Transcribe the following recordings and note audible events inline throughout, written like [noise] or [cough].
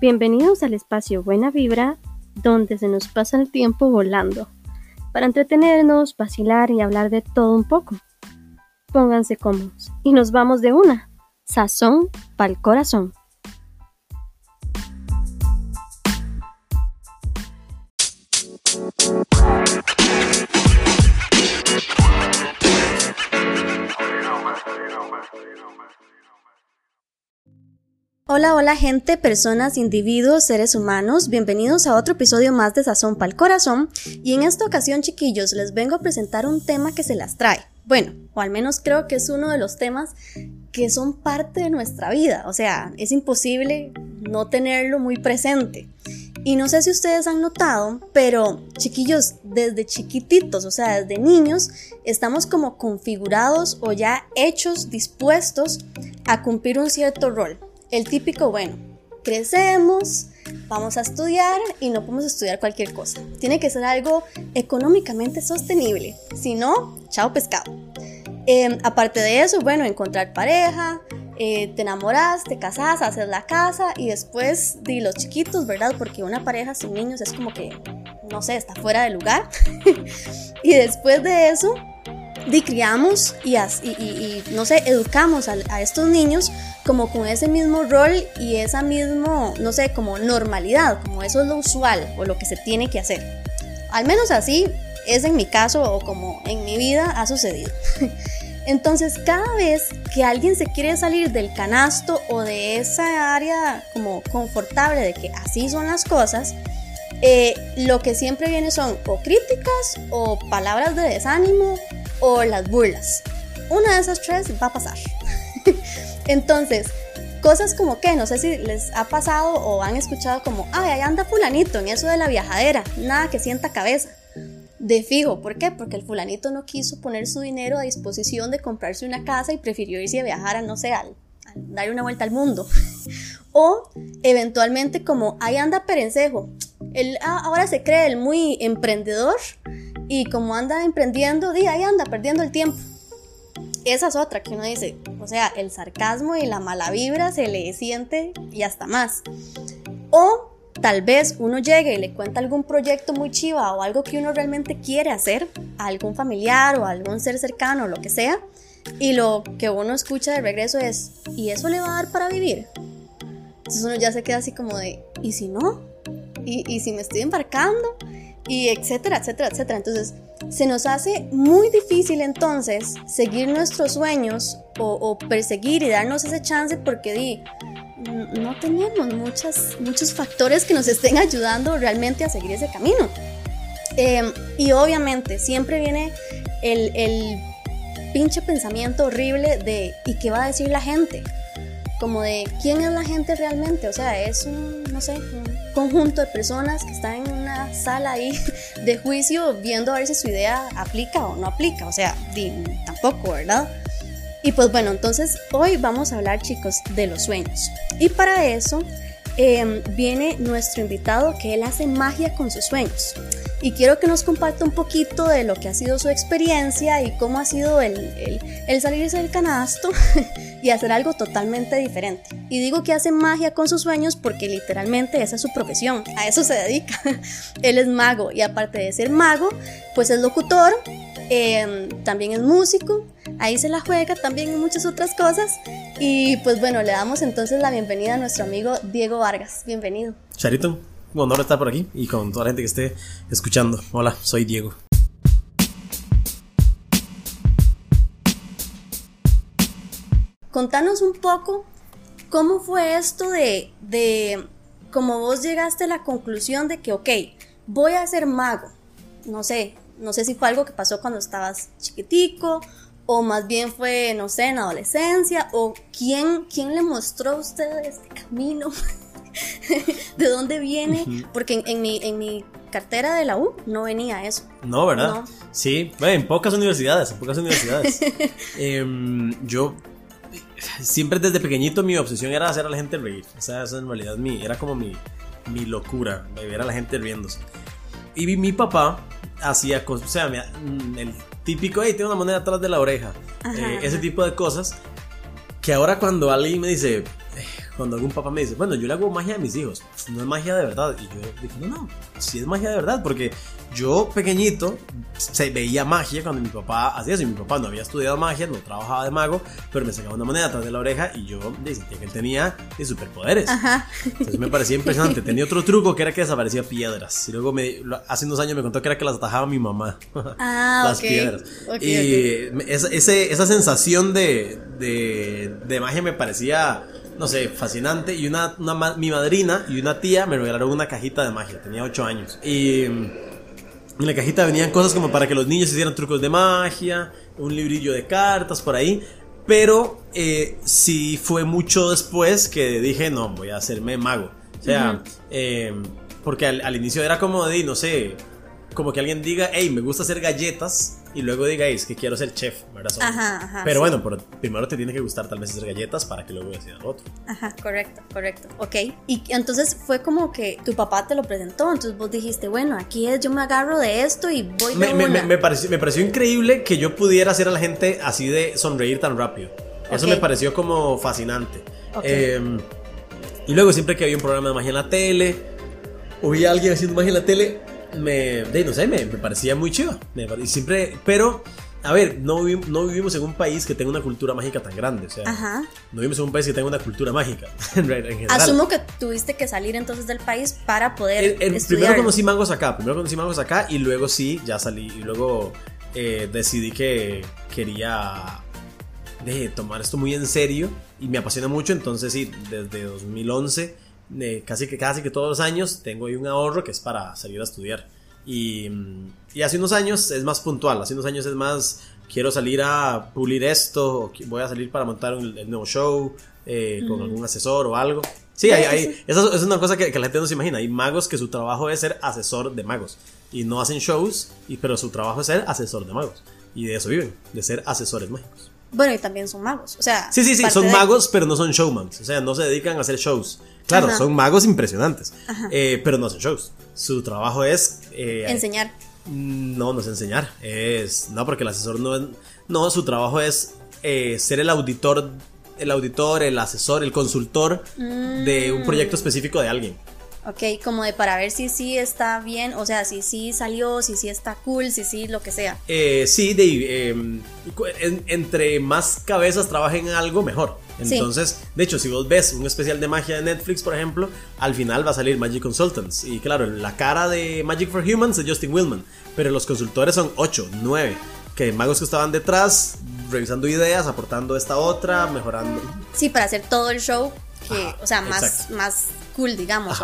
Bienvenidos al espacio Buena Vibra, donde se nos pasa el tiempo volando, para entretenernos, vacilar y hablar de todo un poco. Pónganse cómodos y nos vamos de una. Sazón pa'l corazón. Hola, gente, personas, individuos, seres humanos, bienvenidos a otro episodio más de Sazón Pal Corazón y en esta ocasión chiquillos les vengo a presentar un tema que se las trae. Bueno, o al menos creo que es uno de los temas que son parte de nuestra vida, o sea, es imposible no tenerlo muy presente. Y no sé si ustedes han notado, pero chiquillos, desde chiquititos, o sea, desde niños, estamos como configurados o ya hechos, dispuestos a cumplir un cierto rol el típico, bueno, crecemos, vamos a estudiar y no podemos estudiar cualquier cosa. Tiene que ser algo económicamente sostenible. Si no, chao pescado. Em, aparte de eso, bueno, encontrar pareja, eh, te enamoras, te casas, haces la casa y después de los chiquitos, ¿verdad? Porque una pareja sin niños es como que, no sé, está fuera de lugar. [laughs] y después de eso, di criamos y, y, no sé, educamos a, a estos niños como con ese mismo rol y esa mismo, no sé, como normalidad, como eso es lo usual o lo que se tiene que hacer. Al menos así es en mi caso o como en mi vida ha sucedido. [laughs] Entonces, cada vez que alguien se quiere salir del canasto o de esa área como confortable de que así son las cosas, eh, lo que siempre viene son o críticas o palabras de desánimo o las burlas. Una de esas tres va a pasar. [laughs] Entonces, cosas como que, no sé si les ha pasado o han escuchado como, ay, ahí anda fulanito en eso de la viajadera, nada que sienta cabeza. De fijo, ¿por qué? Porque el fulanito no quiso poner su dinero a disposición de comprarse una casa y prefirió irse a viajar a, no sé, al, dar una vuelta al mundo. [laughs] o eventualmente como, ahí anda Perencejo, él ah, ahora se cree el muy emprendedor y como anda emprendiendo, di, ahí anda perdiendo el tiempo. Esa es otra que uno dice, o sea, el sarcasmo y la mala vibra se le siente y hasta más. O tal vez uno llegue y le cuenta algún proyecto muy chiva o algo que uno realmente quiere hacer a algún familiar o algún ser cercano o lo que sea, y lo que uno escucha de regreso es, ¿y eso le va a dar para vivir? Entonces uno ya se queda así como de, ¿y si no? ¿Y, y si me estoy embarcando? Y etcétera, etcétera, etcétera. Entonces, se nos hace muy difícil entonces seguir nuestros sueños o, perseguir y darnos ese chance porque di, no tenemos muchas, muchos factores que nos estén [laughs] ayudando realmente a seguir ese camino. Em, y obviamente siempre viene el, el pinche pensamiento horrible de ¿y qué va a decir la gente? Como de ¿quién es la gente realmente? O sea, es un, no sé, un conjunto de personas que están en una sala ahí [laughs] de juicio viendo a ver si su idea aplica o no aplica. O sea, tampoco, ¿verdad? Y pues bueno, entonces hoy vamos a hablar chicos de los sueños. Y para eso em, viene nuestro invitado que él hace magia con sus sueños y quiero que nos comparta un poquito de lo que ha sido su experiencia y cómo ha sido el, el, el salirse del canasto [laughs] y hacer algo totalmente diferente. Y digo que hace magia con sus sueños porque literalmente esa es su profesión, a eso se dedica. [laughs] Él es mago y aparte de ser mago, pues es locutor, em, también es músico, ahí se la juega también en muchas otras cosas. Y pues bueno, le damos entonces la bienvenida a nuestro amigo Diego Vargas. Bienvenido. Charito, un honor estar por aquí y con toda la gente que esté escuchando. Hola, soy Diego. Contanos un poco cómo fue esto de, de cómo vos llegaste a la conclusión de que, ok, voy a ser mago. No sé, no sé si fue algo que pasó cuando estabas chiquitico o más bien fue, no sé, en adolescencia o quién, quién le mostró a usted este camino. [laughs] [laughs] de dónde viene, porque en, mi, en mi cartera de la U no venía eso. No, ¿verdad? Sí, en pocas universidades, en pocas universidades. [laughs] Em, yo siempre desde pequeñito mi obsesión era hacer a la gente reír. O sea, eso en realidad mi, era como mi, mi locura, ver a la gente riéndose. Y mi, papá hacía cosas, o sea, el típico, hey, tiene una moneda atrás de la oreja. Eh, ese tipo de cosas que ahora cuando alguien me dice, cuando algún papá me dice, bueno, yo le hago magia a mis hijos, no es magia de verdad. Y yo digo, no, no, sí es magia de verdad, porque yo pequeñito se veía magia cuando mi papá hacía eso. Y mi papá no había estudiado magia, no trabajaba de mago, pero me sacaba una moneda atrás de la oreja y yo sentía que él tenía de superpoderes. Entonces me parecía impresionante. Tenía otro truco que era que desaparecía piedras. Y luego me, hace unos años me contó que era que las atajaba mi mamá. Ah, [laughs] las piedras. y esa, esa, sensación de, de, de magia me parecía no sé, fascinante. Y una, una, mi madrina y una tía me regalaron una cajita de magia. Tenía 8 años. Y en la cajita venían cosas como para que los niños hicieran trucos de magia, un librillo de cartas por ahí. Pero eh, sí fue mucho después que dije, no, voy a hacerme mago. O sea, eh, porque al, al, inicio era como de, no sé, como que alguien diga, hey, me gusta hacer galletas y luego digáis que quiero ser chef, ¿verdad? Ajá, ajá, Pero bueno, primero te tiene que gustar tal vez hacer galletas para que luego decidas otro. Ajá, correcto, correcto. Ok. Y entonces fue como que tu papá te lo presentó, entonces vos dijiste, bueno, aquí es, yo me agarro de esto y voy de me, me, me, pareció, me pareció increíble que yo pudiera hacer a la gente así de sonreír tan rápido. Eso me pareció como fascinante. Em, y luego siempre que había un programa de magia en la tele, o vi a alguien haciendo magia en la tele, me, de, no sé, me, parecía muy chido. y siempre, pero, a ver, no, no vivimos en un país que tenga una cultura mágica tan grande. O sea, no vivimos en un país que tenga una cultura mágica. [laughs] Asumo que tuviste que salir entonces del país para poder. primero conocí mangos acá, primero conocí mangos acá y luego sí, ya salí. Y luego eh, decidí que quería de tomar esto muy en serio y me apasiona mucho. Entonces, sí, desde 2011 casi, que, casi que todos los años tengo ahí un ahorro que es para salir a estudiar. Y, y, hace unos años es más puntual, hace unos años es más, quiero salir a pulir esto, voy a salir para montar un, el nuevo show eh, con algún asesor o algo. Sí, hay, hay, eso es una cosa que, que, la gente no se imagina. Hay magos que su trabajo es ser asesor de magos y no hacen shows, y, pero su trabajo es ser asesor de magos. Y de eso viven, de ser asesores mágicos. Bueno, y también son magos, o sea. Sí, sí, sí, son magos, pero no son showmans. O sea, no se dedican a hacer shows. Claro, son magos impresionantes, eh, pero no hacen shows. Su trabajo es... Eh, enseñar. No, no es enseñar. Es... No, porque el asesor no es... No, su trabajo es eh, ser el auditor, el auditor, el asesor, el consultor de un proyecto mm. específico de alguien. Ok, como de para ver si sí está bien, o sea, si sí salió, si sí está cool, si sí lo que sea. sí, de, em, entre más cabezas trabajen en algo, mejor. Entonces, de hecho, si vos ves un especial de magia de Netflix, por ejemplo, al final va a salir Magic Consultants. Y claro, la cara de Magic for Humans es Justin Willman, pero los consultores son 8, 9, que magos que estaban detrás, revisando ideas, aportando esta otra, mejorando. Sí, para hacer todo el show, que, o sea, más, más cool, digamos,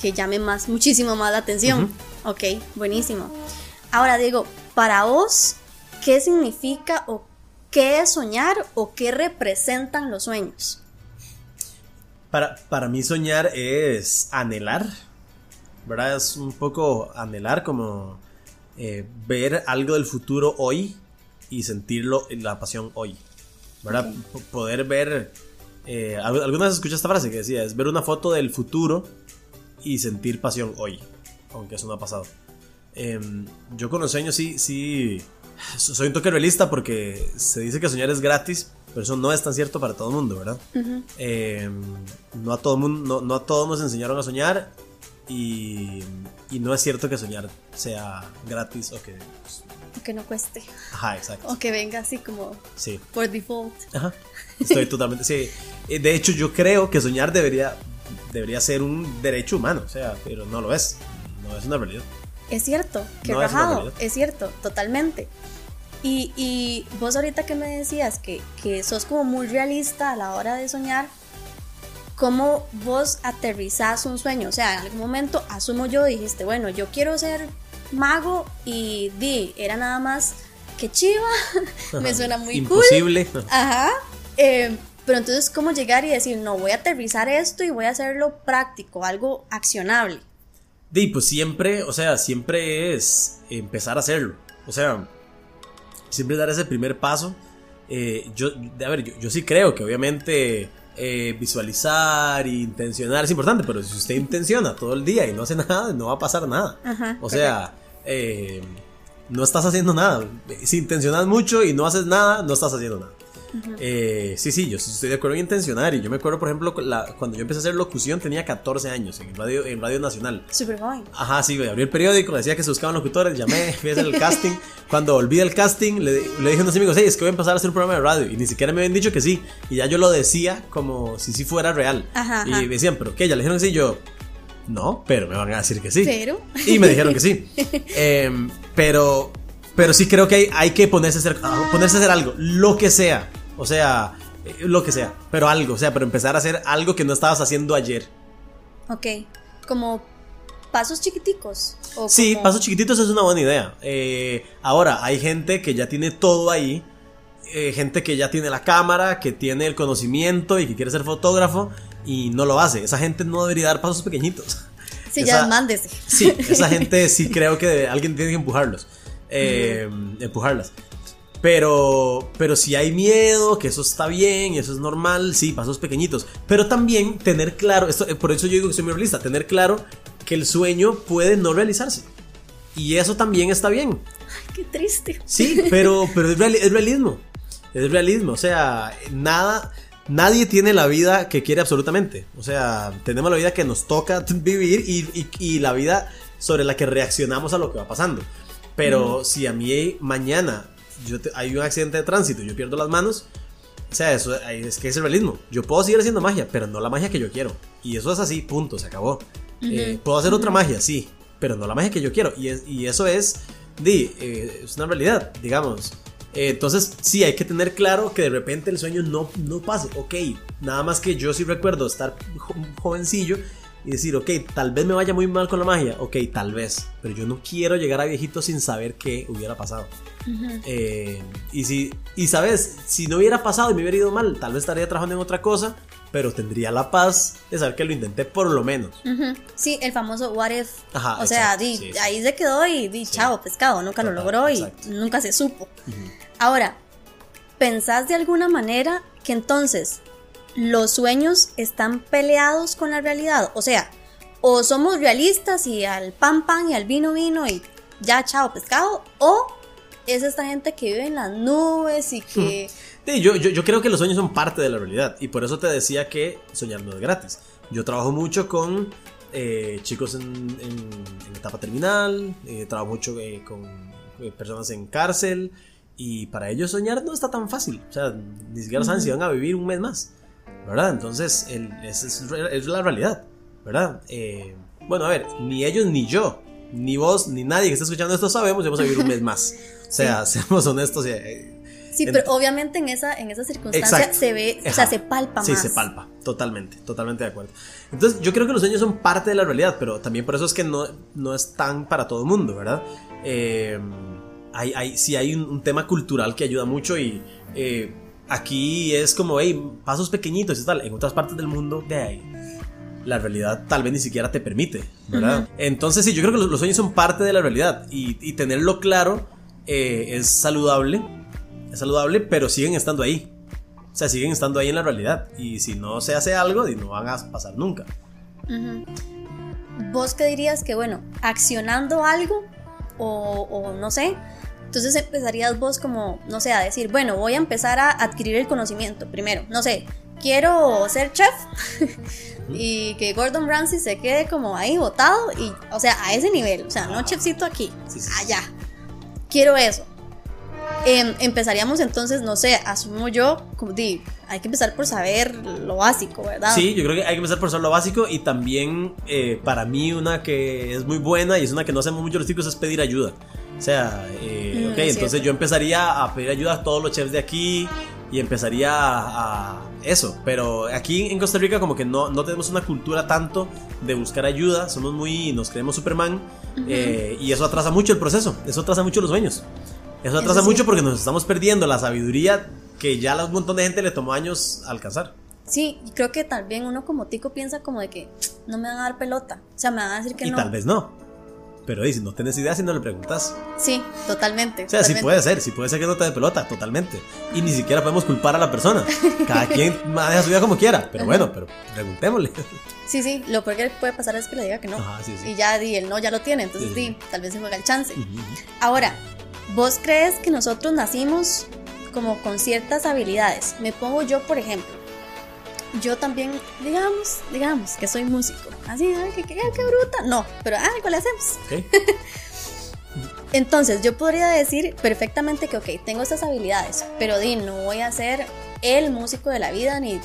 que llame más, muchísimo más la atención. Ok, buenísimo. Ahora digo, para vos, ¿qué significa o ¿Qué es soñar o qué representan los sueños? Para, para mí soñar es anhelar, ¿verdad? Es un poco anhelar como eh, ver algo del futuro hoy y sentirlo en la pasión hoy, ¿verdad? Poder ver... Eh, ¿Alguna vez escuchaste esta frase que decía? Es ver una foto del futuro y sentir pasión hoy, aunque eso no ha pasado. Em, yo con los sueños sí, sí soy un toque realista porque se dice que soñar es gratis, pero eso no es tan cierto para todo el mundo, ¿verdad? Eh, no, a todo mundo, no, a todos nos enseñaron a soñar y, y, no es cierto que soñar sea gratis o que... Pues, que no cueste. Ajá, exacto. O que venga así como sí. por default. Ajá. [laughs] Estoy totalmente... sí. Eh, de hecho, yo creo que soñar debería, debería ser un derecho humano, o sea, pero no lo es. No es una realidad. Es cierto, qué rajado, es, cierto, totalmente. Y, y, vos ahorita que me decías que, que sos como muy realista a la hora de soñar, ¿cómo vos aterrizás un sueño? O sea, en algún momento, asumo yo, dijiste, bueno, yo quiero ser mago y di, era nada más que chiva, [laughs] me suena muy Imposible. Ajá. Eh, pero entonces, ¿cómo llegar y decir, no, voy a aterrizar esto y voy a hacerlo práctico, algo accionable? Y pues siempre, o sea, siempre es empezar a hacerlo. O sea, siempre dar ese primer paso. Eh, yo, a ver, yo, sí creo que obviamente eh, visualizar e intencionar es importante, pero si usted intenciona todo el día y no hace [laughs] nada, no va a pasar nada. o sea, eh, no estás haciendo nada. Si intencionas mucho y no haces nada, no estás haciendo nada. Eh, sí, sí, yo estoy de acuerdo en intencionar. Y yo me acuerdo, por ejemplo, cuando yo empecé a hacer locución tenía 14 años en Radio, en radio Nacional. Super joven. Ajá, sí, abrí el periódico, decía que se buscaban locutores, llamé, [laughs] fui a hacer el casting. Cuando volví del casting, le, dije a unos amigos, hey, es que voy a empezar a hacer un programa de radio. Y ni siquiera me habían dicho que sí. Y ya yo lo decía como si sí fuera real. y me decían, ¿pero qué? Ya le dijeron que sí. Yo, no, pero me van a decir que sí. Pero. Y me dijeron que sí. [laughs] Em, pero, pero sí creo que hay, hay que ponerse a, hacer, ponerse a hacer algo, lo que sea. O sea, eh, lo que sea, pero algo, o sea, pero empezar a hacer algo que no estabas haciendo ayer. Ok, como pasos chiquiticos. sí, pasos chiquititos es una buena idea. Eh, ahora, hay gente que ya tiene todo ahí. Eh, gente que ya tiene la cámara, que tiene el conocimiento y que quiere ser fotógrafo y no lo hace. Esa gente no debería dar pasos pequeñitos. [laughs] Sí, ya mándese. Sí, esa [laughs] gente sí creo que alguien tiene que empujarlos. Empujarlas. Pero, pero si hay miedo, que eso está bien, eso es normal, sí, pasos pequeñitos. Pero también tener claro, esto, por eso yo digo que soy muy realista, tener claro que el sueño puede no realizarse. Y eso también está bien. Ay, qué triste. Sí, pero, pero es, realismo. Es realismo. O sea, nada, nadie tiene la vida que quiere absolutamente. O sea, tenemos la vida que nos toca [laughs] vivir y, y, la vida sobre la que reaccionamos a lo que va pasando. Pero si a mí mañana yo hay un accidente de tránsito, yo pierdo las manos. O sea, eso es que es el realismo. Yo puedo seguir haciendo magia, pero no la magia que yo quiero. Y eso es así, punto, se acabó. Eh, puedo hacer otra magia, sí, pero no la magia que yo quiero. Y, y eso es, di, eh, es una realidad, digamos. Eh, entonces, sí, hay que tener claro que de repente el sueño no, no pase. Ok, nada más que yo sí recuerdo estar jovencillo y decir, ok, tal vez me vaya muy mal con la magia, ok, tal vez, pero yo no quiero llegar a viejito sin saber qué hubiera pasado. Eh, y si, y sabes, si no hubiera pasado y me hubiera ido mal, tal vez estaría trabajando en otra cosa, pero tendría la paz de saber que lo intenté por lo menos. Sí, el famoso what if. o sea, ahí se quedó y di, chao, pescado, nunca lo logró y nunca se supo. Ahora, ¿pensás de alguna manera que entonces los sueños están peleados con la realidad. O sea, o somos realistas y al pan pan y al vino vino y ya chao pescado, o es esta gente que vive en las nubes y que... Sí, yo, yo, creo que los sueños son parte de la realidad y por eso te decía que soñar no es gratis. Yo trabajo mucho con eh, chicos en, etapa terminal, eh, trabajo mucho eh, con personas en cárcel y para ellos soñar no está tan fácil. O sea, ni siquiera saben si van a vivir un mes más. ¿Verdad? Entonces, es, la realidad, ¿verdad? Eh, bueno, a ver, ni ellos ni yo, ni vos, ni nadie que esté escuchando esto sabemos, vamos a vivir un mes más. [laughs] O sea, [laughs] seamos honestos. Eh, sí, pero obviamente en esa, en esa circunstancia se ve, o sea, se palpa más. Sí, se palpa, totalmente, totalmente de acuerdo. Entonces, yo creo que los sueños son parte de la realidad, pero también por eso es que no, no es tan para todo el mundo, ¿verdad? Eh, hay, hay, sí hay un, tema cultural que ayuda mucho y aquí es como, hey, pasos pequeñitos y tal. En otras partes del mundo, de ahí, la realidad tal vez ni siquiera te permite, ¿verdad? Entonces, sí, yo creo que los, sueños son parte de la realidad y, tenerlo claro eh, es saludable, es saludable, pero siguen estando ahí. O sea, siguen estando ahí en la realidad. Y si no se hace algo, no van a pasar nunca. ¿Vos qué dirías que, bueno, accionando algo o, o no sé, entonces empezarías vos como, no sé, a decir, bueno, voy a empezar a adquirir el conocimiento primero, no sé, quiero ser chef [laughs] y que Gordon Ramsay se quede como ahí botado y, o sea, a ese nivel, o sea, no chefcito aquí, allá. Quiero eso. Em, empezaríamos entonces, no sé, asumo yo, como di, hay que empezar por saber lo básico, ¿verdad? Sí, yo creo que hay que empezar por saber lo básico y también eh, para mí una que es muy buena y es una que no hacemos mucho los chicos es pedir ayuda. O sea, eh, ok, entonces yo empezaría a pedir ayuda a todos los chefs de aquí y empezaría a, eso. Pero aquí en Costa Rica como que no, no, tenemos una cultura tanto de buscar ayuda, somos muy, nos creemos Superman eh, y eso atrasa mucho el proceso, eso atrasa mucho los sueños. Eso atrasa mucho porque nos estamos perdiendo la sabiduría que ya a un montón de gente le tomó años alcanzar. Sí, creo que también uno como tico piensa como de que no me van a dar pelota. O sea, me van a decir que no. Y tal vez no. Pero dice, no tienes idea si no le preguntas. Sí, totalmente. O sea, sí puede ser, sí puede ser que no te dé pelota, totalmente. Y ni siquiera podemos culpar a la persona. Cada quien [laughs] maneja su vida como quiera. Pero bueno, pero preguntémosle. Sí, sí, lo peor que puede pasar es que le diga que no. Ajá, sí, sí. Y ya di, el no ya lo tiene, entonces sí, tal vez se juega el chance. Ahora, ¿vos crees que nosotros nacimos como con ciertas habilidades. Me pongo yo, por ejemplo, yo también, digamos, digamos que soy músico. Así, ay, qué, qué, qué bruta. No, pero algo le hacemos. [laughs] Entonces, yo podría decir perfectamente que, ok, tengo estas habilidades, pero di, no voy a ser el músico de la vida, ni,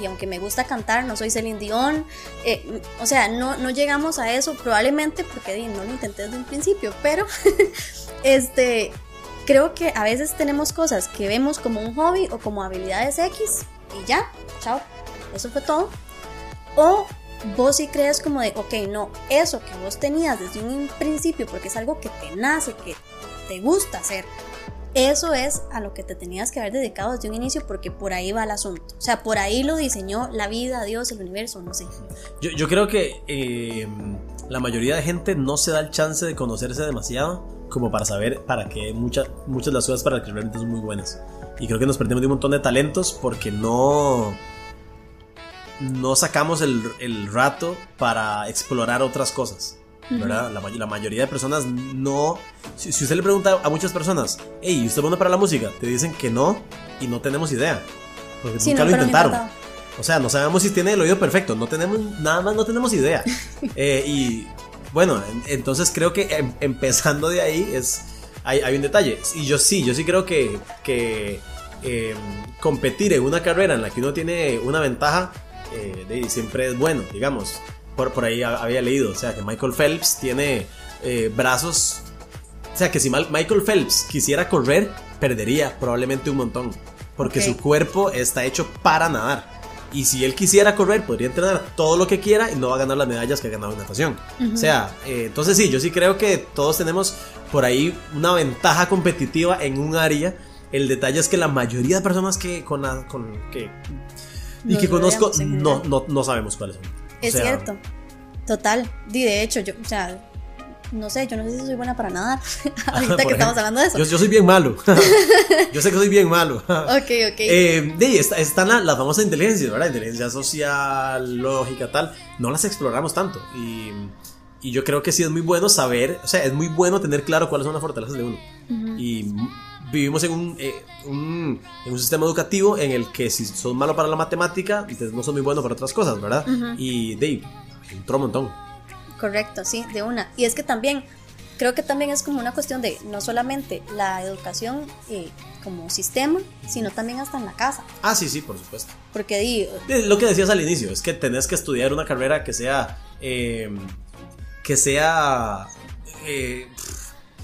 y aunque me gusta cantar, no soy Celine Dion. eh, o sea, no, no llegamos a eso, probablemente porque di, no lo intenté desde un principio, pero [laughs] este, creo que a veces tenemos cosas que vemos como un hobby o como habilidades X y ya, chao, eso fue todo. O vos sí crees como de, ok, no, eso que vos tenías desde un principio, porque es algo que te nace, que te gusta hacer, eso es a lo que te tenías que haber dedicado desde un inicio, porque por ahí va el asunto. O sea, por ahí lo diseñó la vida, Dios, el universo, no sé. Yo, yo creo que eh, la mayoría de gente no se da el chance de conocerse demasiado como para saber para qué muchas muchas de las cosas para que realmente son muy buenas. Y creo que nos perdemos de un montón de talentos porque no no sacamos el, el rato para explorar otras cosas. ¿verdad? La, may- la mayoría de personas no. Si, si usted le pregunta a muchas personas, hey, ¿usted es bueno para la música? Te dicen que no y no tenemos idea. Porque Sí, nunca no, lo intentaron. O sea, no sabemos si tiene el oído perfecto. No tenemos, nada más no tenemos idea. [laughs] Eh, y bueno, en- entonces creo que em- empezando de ahí es. Hay, hay un detalle. Y yo sí, yo sí creo que, que em, competir en una carrera en la que uno tiene una ventaja eh, de- siempre es bueno, digamos. Por, por ahí ha- había leído. O sea, que Michael Phelps tiene eh, brazos. O sea, que si Mal- Michael Phelps quisiera correr, perdería probablemente un montón. Porque Ok. su cuerpo está hecho para nadar. Y si él quisiera correr, podría entrenar todo lo que quiera y no va a ganar las medallas que ha ganado en natación. O sea, eh, entonces sí, yo sí creo que todos tenemos por ahí una ventaja competitiva en un área. El detalle es que la mayoría de personas que con, la- con que y que conozco no, no, no sabemos cuáles son. Es O sea, cierto. Total. Di, de hecho, yo, o sea, no sé, yo no sé si soy buena para nadar. [laughs] Ahorita que estamos ejemplo, hablando de eso. Yo, yo soy bien malo. [laughs] yo sé que soy bien malo. [laughs] Ok, ok. Eh, de, está- están la- las famosas inteligencias, ¿verdad? Inteligencia social, lógica, tal. No las exploramos tanto. Y, y yo creo que sí es muy bueno saber, o sea, es muy bueno tener claro cuáles son las fortalezas de uno. Y m- vivimos en un, eh, un- en un sistema educativo en el que si sos malo para la matemática, entonces no sos muy bueno para otras cosas, ¿verdad? Y de entró un montón. Correcto, sí, de una. Y es que también, creo que también es como una cuestión de no solamente la educación eh, como sistema, sino también hasta en la casa. Ah, sí, sí, por supuesto. Porque di, Eh, Lo que decías al inicio, es que tenés que estudiar una carrera que sea. eh, que sea. eh,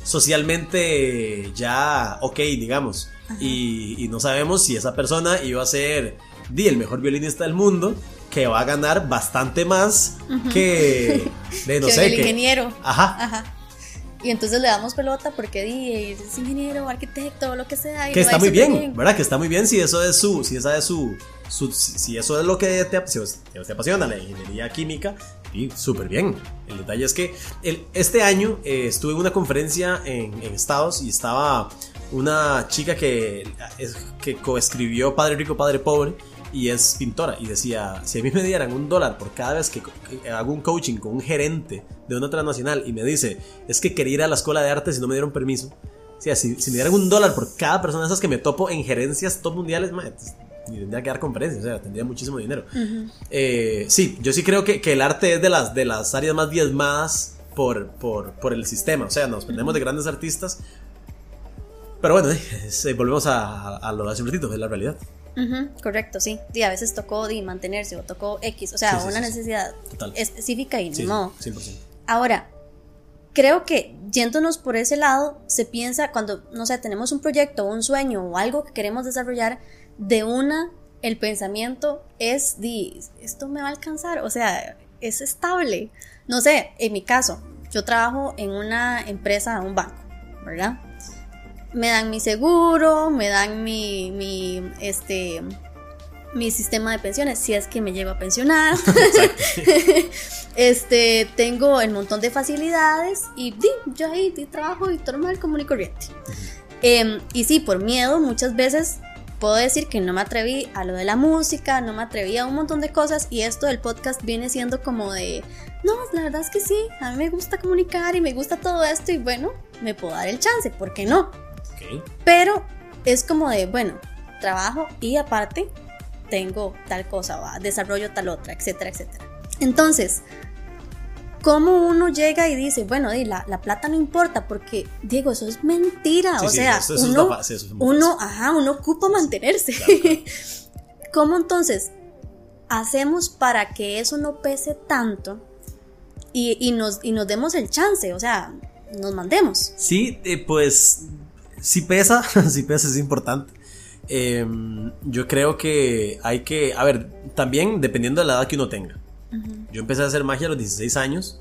socialmente ya ok, digamos. Y, y no sabemos si esa persona iba a ser di, el mejor violinista del mundo, que va a ganar bastante más que. [laughs] De, no que sé, el que- ingeniero. Ajá. Ajá. Y entonces le damos pelota porque di, es ingeniero, arquitecto, lo que sea. y que está muy bien, ¿verdad? Que está muy bien si eso es su, si esa es su, su- si, eso es lo que te, si te apasiona, la ingeniería química, y súper bien. El detalle es que este año eh, estuve en una conferencia en, en Estados y estaba una chica que, que coescribió Padre Rico, Padre Pobre y es pintora y decía, si a mí me dieran un dólar por cada vez que, hago un coaching con un gerente de una transnacional y me dice, es que quería ir a la escuela de arte si no me dieron permiso, si, si me dieran un dólar por cada persona de esas que me topo en gerencias top mundiales, mae, ni tendría que dar conferencias, o sea, tendría muchísimo dinero. Eh, sí, yo sí creo que, que el arte es de las, de las áreas más diezmadas por, por, por el sistema, o sea, nos perdemos de grandes artistas. Pero bueno, eh, volvemos a, a lo de hace un ratito, es la realidad. Ujú, correcto, sí. Y a veces tocó mantenerse o tocó X, o sea, Sí, sí, una sí, sí. necesidad específica y Sí, no. 100%. Ahora, creo que yéndonos por ese lado, se piensa cuando, no sé, tenemos un proyecto, un sueño o algo que queremos desarrollar, de una, el pensamiento es, di, esto me va a alcanzar, o sea, es estable. No sé, en mi caso, yo trabajo en una empresa, un banco, ¿verdad? Me dan mi seguro, me dan mi, mi, este, mi sistema de pensiones, si es que me llevo a pensionar. [laughs] [laughs] este, tengo el montón de facilidades y di, yo ahí di, trabajo y normal, común y corriente. Em, y sí, por miedo muchas veces puedo decir que no me atreví a lo de la música, no me atreví a un montón de cosas y esto del podcast viene siendo como de, no, la verdad es que sí, a mí me gusta comunicar y me gusta todo esto y bueno, me puedo dar el chance, ¿por qué no? Pero es como de, bueno, trabajo y aparte tengo tal cosa, ¿va? desarrollo tal otra, etcétera, etcétera. Entonces, ¿cómo uno llega y dice, bueno, la, la plata no importa? Porque, Diego, eso es mentira. o sea, uno, uno, ajá, uno ocupa mantenerse. [laughs] ¿Cómo entonces hacemos para que eso no pese tanto y, nos, y nos demos el chance? O sea, nos mandemos. Sí, eh, pues si pesa, [laughs] si pesa es importante. Em, yo creo que hay que, a ver, también dependiendo de la edad que uno tenga. Yo empecé a hacer magia a los 16 años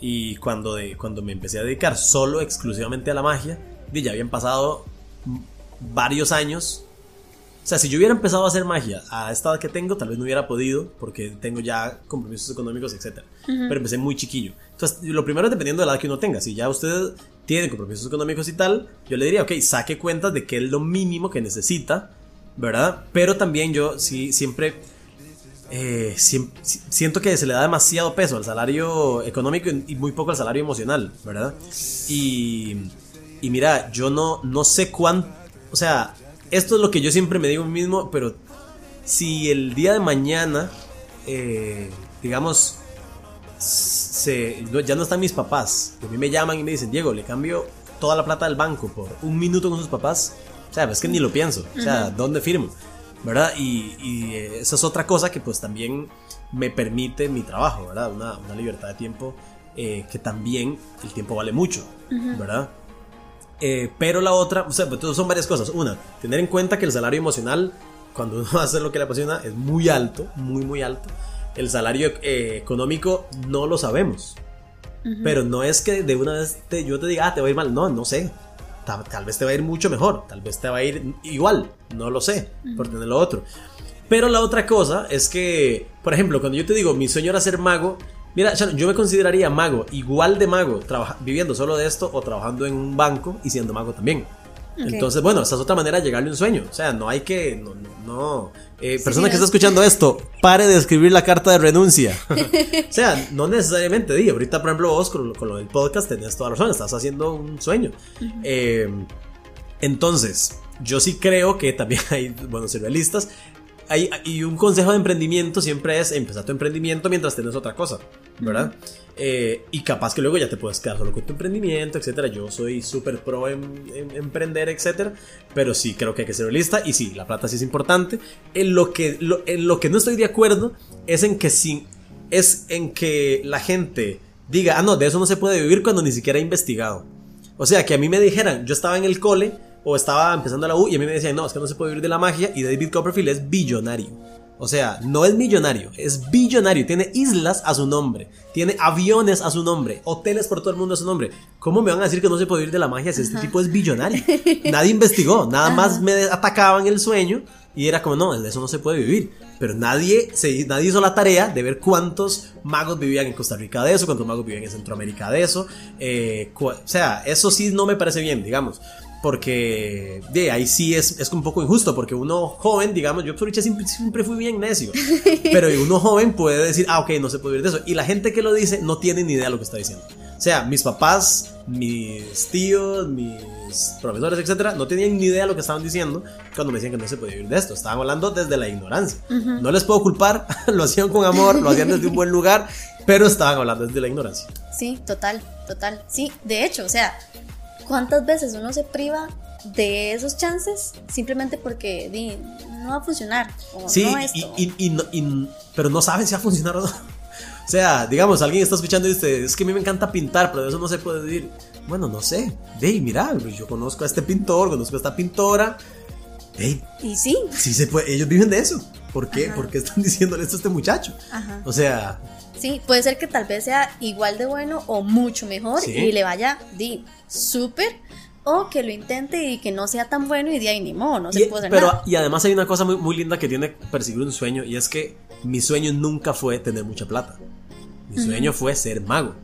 y cuando, de, cuando me empecé a dedicar solo, exclusivamente a la magia, ya habían pasado varios años. O sea, si yo hubiera empezado a hacer magia a esta edad que tengo, tal vez no hubiera podido porque tengo ya compromisos económicos, etc. Pero empecé muy chiquillo. Entonces, lo primero es dependiendo de la edad que uno tenga. Si ya usted tiene compromisos económicos y tal, yo le diría, ok, saque cuentas de qué es lo mínimo que necesita, ¿verdad? Pero también yo sí siempre, eh, siento que se le da demasiado peso al salario económico y muy poco al salario emocional, ¿verdad? Y, y mira, yo no, no sé cuánto, o sea, esto es lo que yo siempre me digo a mí mismo, pero si el día de mañana, eh, digamos, ya no están mis papás. a mí me llaman y me dicen, Diego, le cambio toda la plata del banco por un minuto con sus papás. O sea, es que ni lo pienso. O sea, ¿dónde firmo? ¿Verdad? Y, y, eso es otra cosa que pues también me permite mi trabajo, ¿verdad? Una, una libertad de tiempo eh, que también el tiempo vale mucho, ¿verdad? Eh, pero la otra, o sea, pues, son varias cosas. Una, tener en cuenta que el salario emocional, cuando [laughs] uno hace lo que le apasiona, es muy alto, muy, muy alto el salario eh, económico no lo sabemos. Pero no es que de una vez yo te diga, ah, te va a ir mal. No, no sé. Tal, vez te va a ir mucho mejor. Tal vez te va a ir igual. No lo sé. Por tener lo otro. Pero la otra cosa es que, por ejemplo, cuando yo te digo, mi sueño era ser mago. Mira, yo me consideraría mago, igual de mago, viviendo solo de esto o trabajando en un banco y siendo mago también. Entonces, bueno, esa es otra manera de llegarle a un sueño. O sea, no hay que. No. no, eh, persona que está escuchando esto, pare de escribir la carta de renuncia. [laughs] o sea, no necesariamente. Di, ahorita, por ejemplo, vos con, lo del podcast tenés toda la razón. Estás haciendo un sueño. Eh, entonces, yo sí creo que también [laughs] hay buenos surrealistas y un consejo de emprendimiento siempre es empezar tu emprendimiento mientras tienes otra cosa, ¿verdad? Eh, y capaz que luego ya te puedes quedar solo con tu emprendimiento, etcétera. Yo soy súper pro en, emprender, etcétera. Pero sí creo que hay que ser realista. Y sí, la plata sí es importante. En lo que, en lo que no estoy de acuerdo es en que sí, es en que la gente diga, ah, no, de eso no se puede vivir cuando ni siquiera he investigado. O sea, que a mí me dijeran, yo estaba en el cole o estaba empezando la U y a mí me decían, no, es que no se puede vivir de la magia y David Copperfield es billonario. O sea, no es millonario, es billonario. Tiene islas a su nombre, tiene aviones a su nombre, hoteles por todo el mundo a su nombre. ¿Cómo me van a decir que no se puede vivir de la magia si este tipo es billonario? [laughs] Nadie investigó, nada más me atacaban el sueño y era como, no, de eso no se puede vivir. Pero nadie, se, nadie hizo la tarea de ver cuántos magos vivían en Costa Rica de eso, cuántos magos vivían en Centroamérica de eso. Eh, o sea, eso sí no me parece bien, digamos porque de ahí sí es, es un poco injusto, porque uno joven, digamos, yo por siempre, siempre fui bien necio, [laughs] pero uno joven puede decir, ah, ok, no se puede vivir de eso, y la gente que lo dice no tiene ni idea de lo que está diciendo. O sea, mis papás, mis tíos, mis profesores, etcétera, no tenían ni idea de lo que estaban diciendo cuando me decían que no se podía vivir de esto. Estaban hablando desde la ignorancia. No les puedo culpar, [laughs] lo hacían con amor, lo hacían desde un buen lugar, pero estaban hablando desde la ignorancia. Sí, total, total. Sí, de hecho, o sea, ¿Cuántas veces uno se priva de esos chances simplemente porque no va a funcionar? sí, pero no saben si va a funcionar o no. [laughs] O sea, digamos, alguien está escuchando y dice, es que a mí me encanta pintar, pero de eso no se puede decir. Bueno, no sé. Hey, mira, yo conozco a este pintor, conozco a esta pintora. Hey, y sí. Sí se puede, ellos viven de eso. ¿Por qué? ¿Por qué están [laughs] diciéndole esto a este muchacho? Ajá. O sea, Sí, puede ser que tal vez sea igual de bueno o mucho mejor y le vaya di súper o que lo intente y que no sea tan bueno y de ahí ni modo, no se puede pero, Y además hay una cosa muy, muy linda que tiene perseguir un sueño y es que mi sueño nunca fue tener mucha plata. Mi sueño fue ser mago.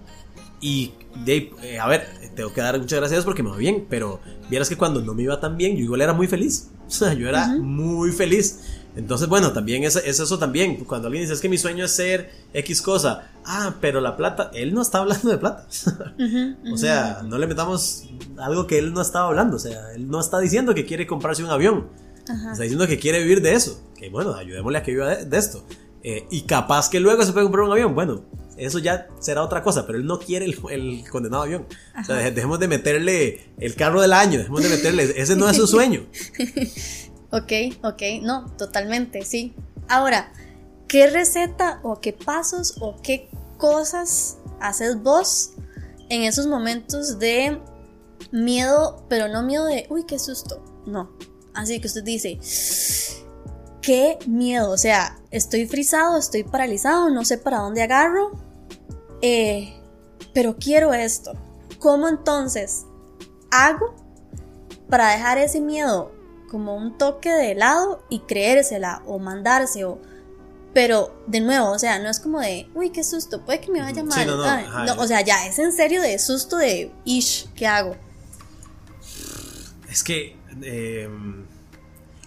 Y, de, eh, a ver, tengo que dar muchas gracias porque me va bien, pero vieras que cuando no me iba tan bien, yo igual era muy feliz. [laughs] O sea, yo era muy feliz. Entonces, bueno, también es, es, eso también. Cuando alguien dice, es que mi sueño es ser X cosa. Ah, pero la plata, él no está hablando de plata. [laughs] o sea, no le metamos algo que él no estaba hablando. O sea, él no está diciendo que quiere comprarse un avión. Está diciendo que quiere vivir de eso. Que bueno, ayudémosle a que viva de, esto. Eh, y capaz que luego se puede comprar un avión. Bueno, eso ya será otra cosa, pero él no quiere el, condenado avión. O sea, dejemos de meterle el carro del año, dejemos de meterle, ese no es su sueño. [laughs] ok, ok, no, totalmente, sí. Ahora, ¿qué receta o qué pasos o qué cosas haces vos en esos momentos de miedo, pero no miedo de, uy, qué susto? No. Así que usted dice, qué miedo, o sea, estoy frisado, estoy paralizado, no sé para dónde agarro, eh, pero quiero esto. ¿Cómo entonces hago para dejar ese miedo como un toque de lado y creérsela o mandarse o... Pero de nuevo, o sea, no es como de, uy, qué susto, puede que me vaya mal. no, o sea, ya es en serio de susto de, ish, ¿qué hago? Es que... Eh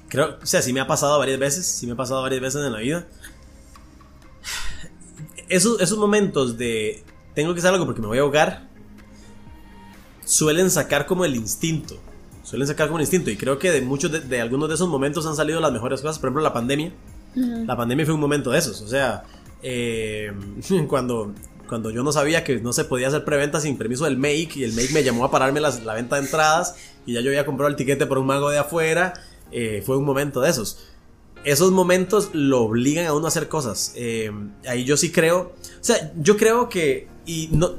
Creo, o sea, sí me ha pasado varias veces, sí me ha pasado varias veces en la vida. Esos, esos momentos de tengo que hacer algo porque me voy a ahogar, suelen sacar como el instinto. Suelen sacar como instinto. Y creo que de muchos de, algunos de esos momentos han salido las mejores cosas. Por ejemplo, la pandemia. La pandemia fue un momento de esos. O sea, eh, [laughs] cuando, cuando yo no sabía que no se podía hacer preventa sin permiso del make y el make me llamó a pararme la venta de entradas y ya yo había comprado el tiquete por un mago de afuera eh, fue un momento de esos. Esos momentos lo obligan a uno a hacer cosas. Eh, ahí yo sí creo, o sea, yo creo que, y no,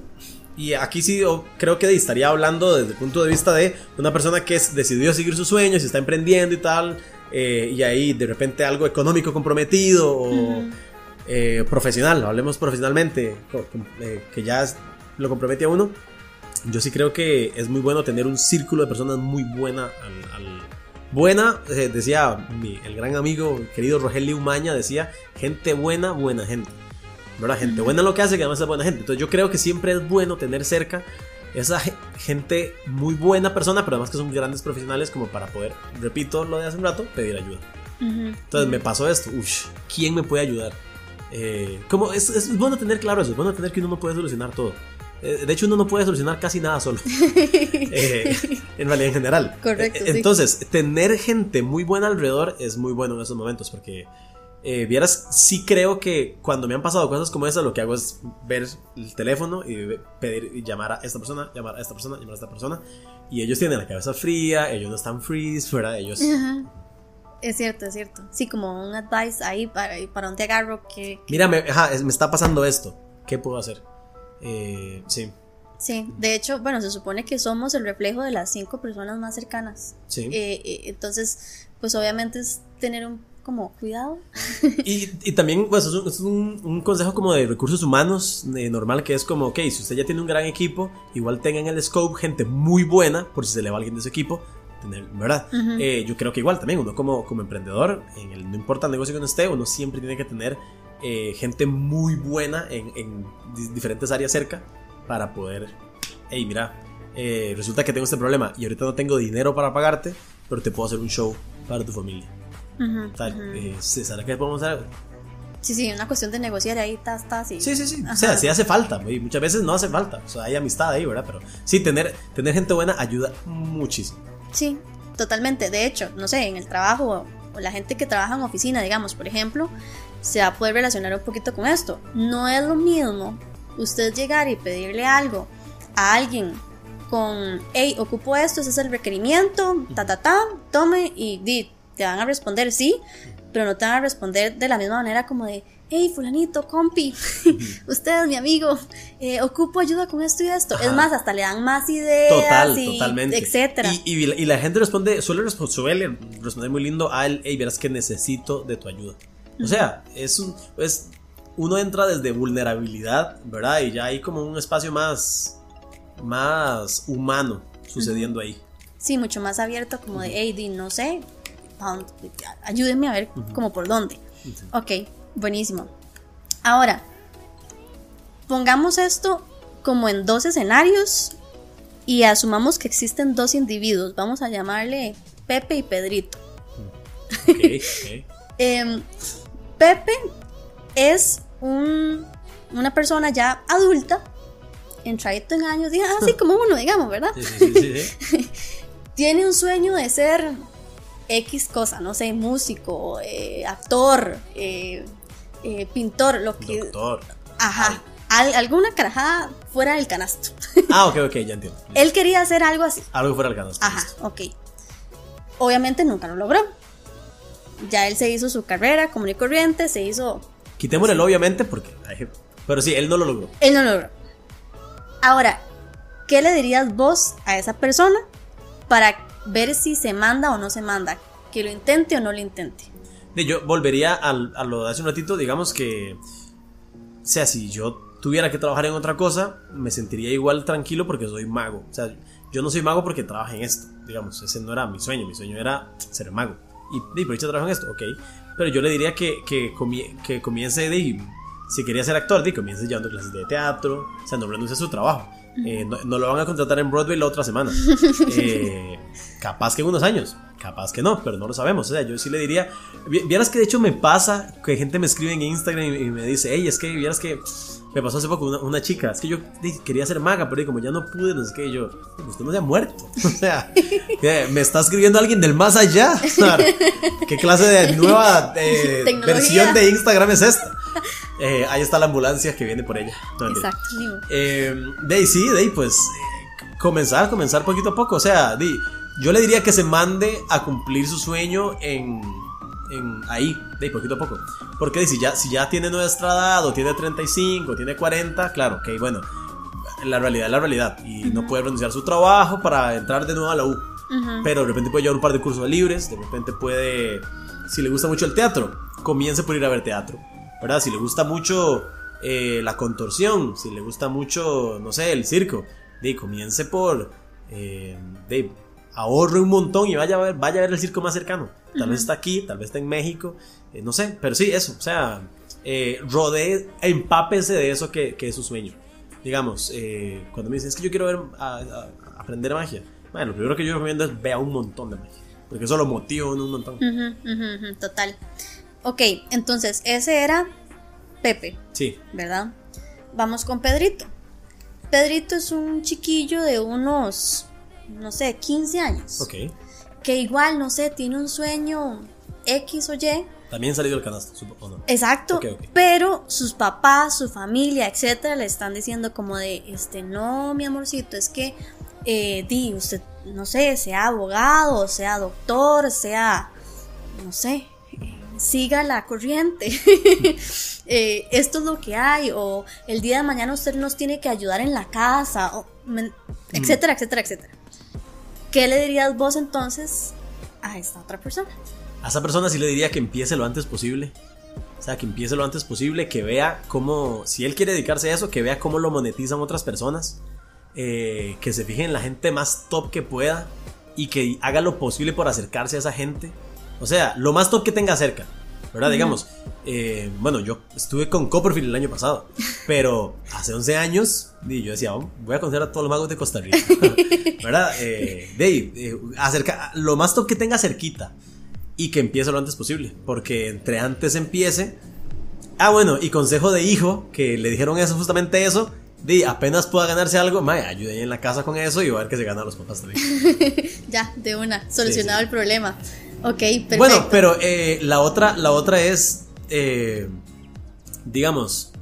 y aquí sí creo que estaría hablando desde el punto de vista de una persona que decidió seguir sus sueños y está emprendiendo y tal, eh, y ahí de repente algo económico comprometido o profesional, hablemos profesionalmente, que ya lo compromete a uno. Yo sí creo que es muy bueno tener un círculo de personas muy buena al Buena, eh, decía el gran amigo, querido Rogelio Umaña, decía, gente buena, buena gente. ¿Verdad? Gente buena lo que hace, que además es buena gente. Entonces yo creo que siempre es bueno tener cerca esa gente muy buena persona, pero además que son grandes profesionales como para poder, repito lo de hace un rato, pedir ayuda. Entonces me pasó esto, Uff, ¿quién me puede ayudar? Eh, como es, es, bueno tener claro eso, es bueno tener que uno no puede solucionar todo. Eh, de hecho, uno no puede solucionar casi nada solo. [laughs] Eh, en realidad, en general. Correcto. Eh, entonces, tener gente muy buena alrededor es muy bueno en esos momentos porque. Vieras, sí creo que cuando me han pasado cosas como esas, lo que hago es ver el teléfono y pedir y llamar a esta persona, llamar a esta persona, llamar a esta persona. Y ellos tienen la cabeza fría, ellos no están freeze, fuera ellos. Es cierto, es cierto. Sí, como un advice ahí para, para te agarro que... Mira, me, me está pasando esto. ¿Qué puedo hacer? Eh, sí. Sí, de hecho, bueno, se supone que somos el reflejo de las cinco personas más cercanas. Sí. Eh, eh, entonces, pues obviamente es tener un como cuidado. Y, y también, pues, es un, un, consejo como de recursos humanos normal que es como, ok, si usted ya tiene un gran equipo, igual tenga en el scope gente muy buena, por si se le va alguien de su equipo, tener, ¿verdad? yo creo que igual también, uno como, como emprendedor, en el, no importa el negocio que uno esté, uno siempre tiene que tener eh, gente muy buena en, diferentes áreas cerca para poder, hey, mira, eh, resulta que tengo este problema y ahorita no tengo dinero para pagarte, pero te puedo hacer un show para tu familia. Eh, ¿Sabes qué podemos hacer? Sí, sí, una cuestión de negociar ahí, está, está, sí. Sí, sí, sí. O sea, sí hace falta, y muchas veces no hace falta. O sea, hay amistad ahí, ¿verdad? Pero sí, tener, tener gente buena ayuda muchísimo. Sí, totalmente. De hecho, no sé, en el trabajo o la gente que trabaja en oficina, digamos, por ejemplo, se va a poder relacionar un poquito con esto. No es lo mismo usted llegar y pedirle algo a alguien con, hey, ocupo esto, ese es el requerimiento, ta, ta, ta, tome y di, te van a responder sí, pero no te van a responder de la misma manera como de, hey, fulanito, compi, [laughs] usted es mi amigo, eh, ocupo ayuda con esto y esto. Es más, hasta le dan más ideas. Total, y totalmente. Etcétera. Y, la gente responde, suele, suele responder muy lindo al, hey, verás que necesito de tu ayuda. O sea, es un, es, uno entra desde vulnerabilidad, ¿verdad? Y ya hay como un espacio más, más humano sucediendo ahí. Sí, mucho más abierto, como de, hey, no sé, ayúdenme a ver como por dónde. Ok, buenísimo. Ahora, pongamos esto como en dos escenarios y asumamos que existen dos individuos. Vamos a llamarle Pepe y Pedrito. [laughs] Em, Pepe es un, una persona ya adulta, entradito en años, así [laughs] como uno, digamos, ¿verdad? Sí, sí, sí, [laughs] Tiene un sueño de ser X cosa, no sé, músico, eh, actor, eh, eh, pintor, lo que... Doctor. Ajá. alguna carajada fuera del canasto. [laughs] Ah, ok, ok, ya entiendo. Él quería hacer algo así. Algo fuera del canasto. Ajá, ok. Obviamente nunca lo logró. Ya él se hizo su carrera común y corriente, se hizo... Quitémosle obviamente porque... Pero sí, él no lo logró. Él no lo logró. Ahora, ¿qué le dirías vos a esa persona para ver si se manda o no se manda? Que lo intente o no lo intente. Yo volvería a lo de hace un ratito, digamos que... O sea, si yo tuviera que trabajar en otra cosa, me sentiría igual tranquilo porque soy mago. O sea, yo no soy mago porque trabajo en esto, digamos, ese no era mi sueño, mi sueño era ser mago. Y, por eso trabajo en esto, ok. Pero yo le diría que, que, que comience de, si quería ser actor, de, comience llevando clases de teatro, o sea, no renuncie a su trabajo. Eh, no, lo van a contratar en Broadway la otra semana. [laughs] Eh, capaz que en unos años, capaz que no, pero no lo sabemos. O sea, yo sí le diría, vieras que de hecho me pasa que gente me escribe en Instagram y, me dice, hey, es que vieras que me pasó hace poco una, chica, es que yo quería ser maga, pero como ya no pude, no sé qué, yo, usted no se ha muerto. [laughs] O sea, me está escribiendo alguien del más allá. [laughs] ¿Qué clase de nueva eh, versión de Instagram es esta? [laughs] Eh, ahí está la ambulancia que viene por ella. Exacto. Eh, de ahí sí, de ahí pues comenzar, comenzar poquito a poco. O sea, de, yo le diría que se mande a cumplir su sueño en en ahí, de poquito a poco. Porque si ya, si ya tiene nuestra edad, o tiene 35, o tiene 40, claro, ok, bueno, la realidad es la realidad. Y no puede renunciar a su trabajo para entrar de nuevo a la U. Pero de repente puede llevar un par de cursos libres, de repente puede, si le gusta mucho el teatro, comience por ir a ver teatro. ¿Verdad? Si le gusta mucho eh, la contorsión, si le gusta mucho, no sé, el circo, de comience por... Eh, de, ahorre un montón y vaya a ver, vaya a ver el circo más cercano. Tal vez está aquí, tal vez está en México, eh, no sé, pero sí, eso, o sea, eh, rodee, empápese de eso que, que, es su sueño. Digamos, cuando me dicen, es que yo quiero ver, aprender magia, bueno, lo primero que yo recomiendo es vea un montón de magia, porque eso lo motiva un montón. total. Ok, entonces, ese era Pepe. Sí. ¿Verdad? Vamos con Pedrito. Pedrito es un chiquillo de unos no sé, 15 años. Ok. Que igual, no sé, tiene un sueño X o Y. También salió del canasto, ¿o no? Exacto. Pero sus papás, su familia, etcétera, le están diciendo como de, este, no, mi amorcito, es que, eh, di, usted, no sé, sea abogado, sea doctor, sea, no sé, siga la corriente. [laughs] Eh, esto es lo que hay, o el día de mañana usted nos tiene que ayudar en la casa, o, etcétera, etcétera, etcétera. ¿Qué le dirías vos entonces a esta otra persona? A esa persona sí le diría que empiece lo antes posible. O sea, que empiece lo antes posible, que vea cómo, si él quiere dedicarse a eso, que vea cómo lo monetizan otras personas, eh, que se fije en la gente más top que pueda y que haga lo posible por acercarse a esa gente. O sea, lo más top que tenga cerca. ¿verdad? Digamos, eh, bueno, yo estuve con Copperfield el año pasado, pero hace 11 años, y yo decía, oh, voy a conocer a todos los magos de Costa Rica, [laughs] ¿verdad? Eh, de, eh, acerca, lo más top que tenga cerquita y que empiece lo antes posible, porque entre antes empiece... Ah, bueno, y consejo de hijo, que le dijeron eso, justamente eso, de apenas pueda ganarse algo, mae, ayude en la casa con eso y va a ver que se gana los papás también. [laughs] ya, de una, solucionado el problema. Ok, perfecto. Bueno, pero eh, la, otra, la otra es, eh, digamos,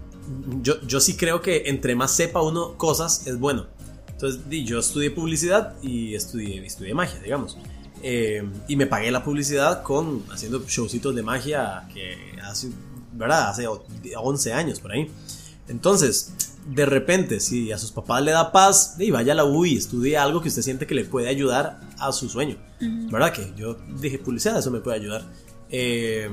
yo, yo sí creo que entre más sepa uno cosas es bueno. Entonces, yo estudié publicidad y estudié, estudié magia, digamos. Eh, y me pagué la publicidad con haciendo showcitos de magia que hace, ¿verdad? Hace 11 años por ahí. Entonces, de repente, si a sus papás le da paz, y vaya a la U y estudie algo que usted siente que le puede ayudar a su sueño. ¿Verdad? Que yo dije publicidad, eso me puede ayudar. Eh,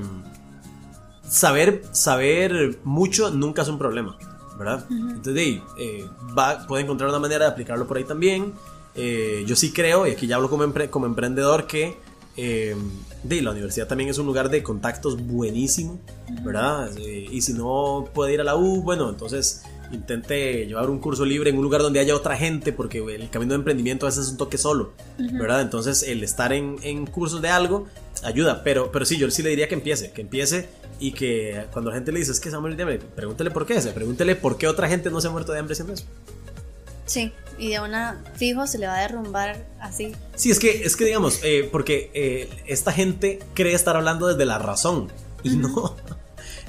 saber, saber mucho nunca es un problema, ¿verdad? Entonces, eh, va, puede encontrar una manera de aplicarlo por ahí también. Eh, yo sí creo, y aquí ya hablo como, como emprendedor, que de, la universidad también es un lugar de contactos buenísimo, ¿verdad? y si no puede ir a la U, bueno, entonces intente llevar un curso libre en un lugar donde haya otra gente, porque el camino de emprendimiento a veces es un toque solo, ¿verdad? Entonces el estar en, en, cursos de algo ayuda, pero, pero sí, yo sí le diría que empiece, que empiece y que cuando la gente le dice es que se va a morir de hambre, pregúntele por qué, se pregúntele por qué otra gente no se ha muerto de hambre haciendo eso. Sí, y de una fijo se le va a derrumbar así. Sí, es que, es que digamos, eh, porque eh, esta gente cree estar hablando desde la razón y no.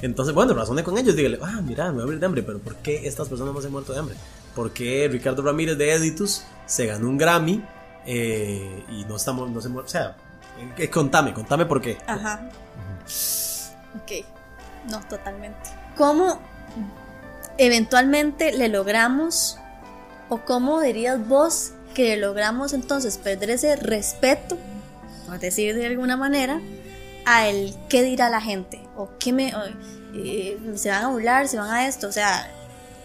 Entonces, bueno, razone con ellos, dígale, ah, mira, me voy a morir de hambre, pero ¿por qué estas personas no se han muerto de hambre? ¿Por qué Ricardo Ramírez de Editus se ganó un Grammy eh, y no estamos, no se muere? O sea, eh, contame, contame por qué. Ajá. Ok, no, totalmente. ¿Cómo eventualmente le logramos, o cómo dirías vos que logramos entonces perder ese respeto, por decir de alguna manera, a el qué dirá la gente, o qué me, eh, se van a burlar, se van a esto, o sea,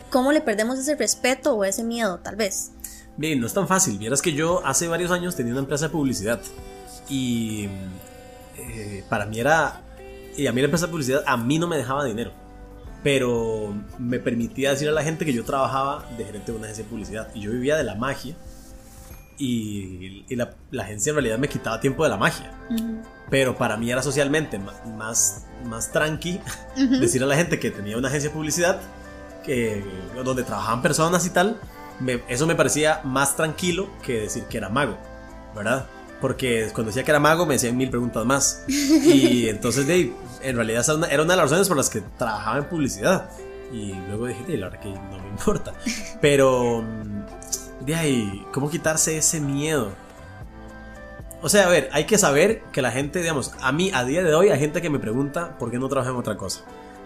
¿cómo le perdemos ese respeto o ese miedo, tal vez? Bien, no es tan fácil. Vieras que yo hace varios años tenía una empresa de publicidad y eh, para mí era, y a mí la empresa de publicidad a mí no me dejaba dinero, pero me permitía decir a la gente que yo trabajaba de gerente de una agencia de publicidad y yo vivía de la magia y, la, agencia en realidad me quitaba tiempo de la magia. Pero para mí era socialmente más, más tranqui decir a la gente que tenía una agencia de publicidad que, donde trabajaban personas y tal. eso me parecía más tranquilo que decir que era mago, ¿verdad? Porque cuando decía que era mago me decían mil preguntas más. [laughs] Y entonces, de, en realidad era una de las razones por las que trabajaba en publicidad. Y luego dije, la verdad que no me importa. Pero, de ahí, ¿cómo quitarse ese miedo? O sea, a ver, hay que saber que la gente, digamos, a mí a día de hoy hay gente que me pregunta por qué no trabajo en otra cosa.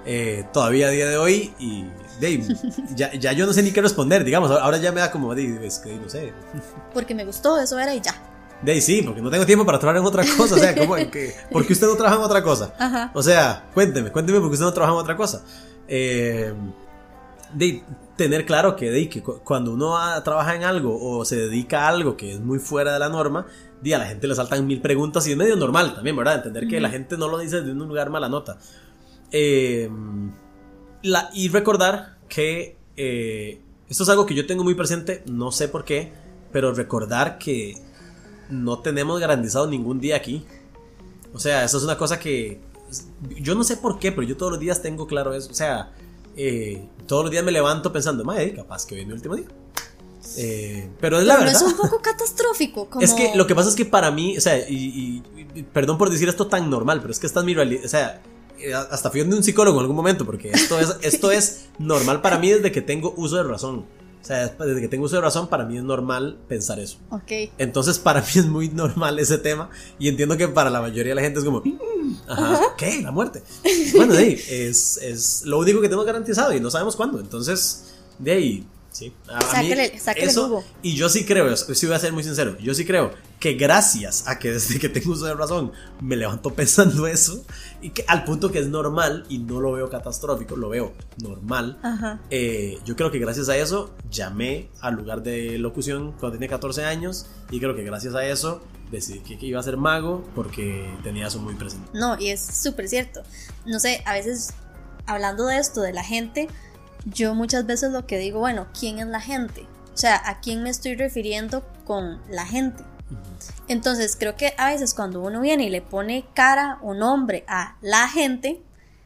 Eh, todavía a día de hoy y de, [laughs] ya, ya, yo no sé ni qué responder, digamos, ahora ya me da como, es que no sé. Porque me gustó, eso era y ya. Ahí sí, porque no tengo tiempo para trabajar en otra cosa. O sea, ¿cómo, que, ¿por qué usted no trabaja en otra cosa? Ajá. O sea, cuénteme, cuénteme por qué usted no trabaja en otra cosa. Eh, de tener claro que, de, que cuando uno trabaja en algo o se dedica a algo que es muy fuera de la norma, de, a la gente le saltan mil preguntas y es medio normal también, ¿verdad? Entender que la gente no lo dice desde un lugar mala nota. Eh, la, y recordar que eh, esto es algo que yo tengo muy presente, no sé por qué, pero recordar que no tenemos garantizado ningún día aquí. O sea, eso es una cosa que yo no sé por qué, pero yo todos los días tengo claro eso. O sea, eh, todos los días me levanto pensando, madre, capaz que hoy es mi último día. Eh, pero es la verdad. es un poco catastrófico. [laughs] Es que lo que pasa es que para mí, o sea, y, perdón por decir esto tan normal, pero es que esta es mi realidad. O sea, eh, hasta fui de un psicólogo en algún momento, porque esto es, esto [laughs] es normal para mí desde que tengo uso de razón. O sea, desde que tengo uso de razón, para mí es normal pensar eso. Ok. Entonces, para mí es muy normal ese tema. Y entiendo que para la mayoría de la gente es como, ajá, ¿qué? La muerte. Bueno, de ahí, es, es lo único que tengo garantizado y no sabemos cuándo. Entonces, de ahí, Sí. eso, Y yo sí creo, sí voy a ser muy sincero, yo sí creo que gracias a que desde que tengo uso de razón me levanto [laughs] pensando eso, y que al punto que es normal, y no lo veo catastrófico, lo veo normal, eh, yo creo que gracias a eso llamé al lugar de locución cuando tenía 14 años, y creo que gracias a eso decidí que, iba a ser mago porque tenía eso muy presente. No, y es súper cierto. No sé, a veces hablando de esto, de la gente, yo muchas veces lo que digo, bueno, ¿quién es la gente? O sea, ¿a quién me estoy refiriendo con la gente? Entonces, creo que a veces cuando uno viene y le pone cara o nombre a la gente,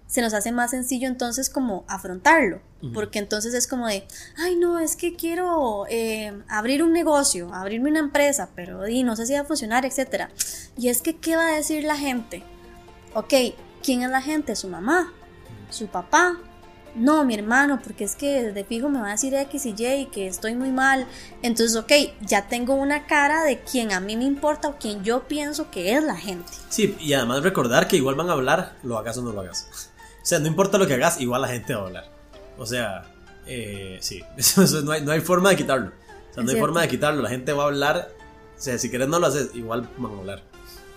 se nos hace más sencillo entonces como afrontarlo. Porque entonces es como de, ay no, es que quiero eh, abrir un negocio, abrirme una empresa, pero y no sé si va a funcionar, etc. Y es que, ¿qué va a decir la gente? Ok, ¿quién es la gente? Su mamá, su papá, no, mi hermano, porque es que de fijo me va a decir X y Y y que estoy muy mal. Entonces, ok, ya tengo una cara de quien a mí me importa o quien yo pienso que es la gente. Sí, y además recordar que igual van a hablar, lo hagas o no lo hagas. [laughs] O sea, no importa lo que hagas, igual la gente va a hablar. O sea, eh, sí, [laughs] no, hay, forma de quitarlo. O sea, no hay forma de quitarlo, la gente va a hablar. O sea, si quieres no lo haces, igual van a hablar.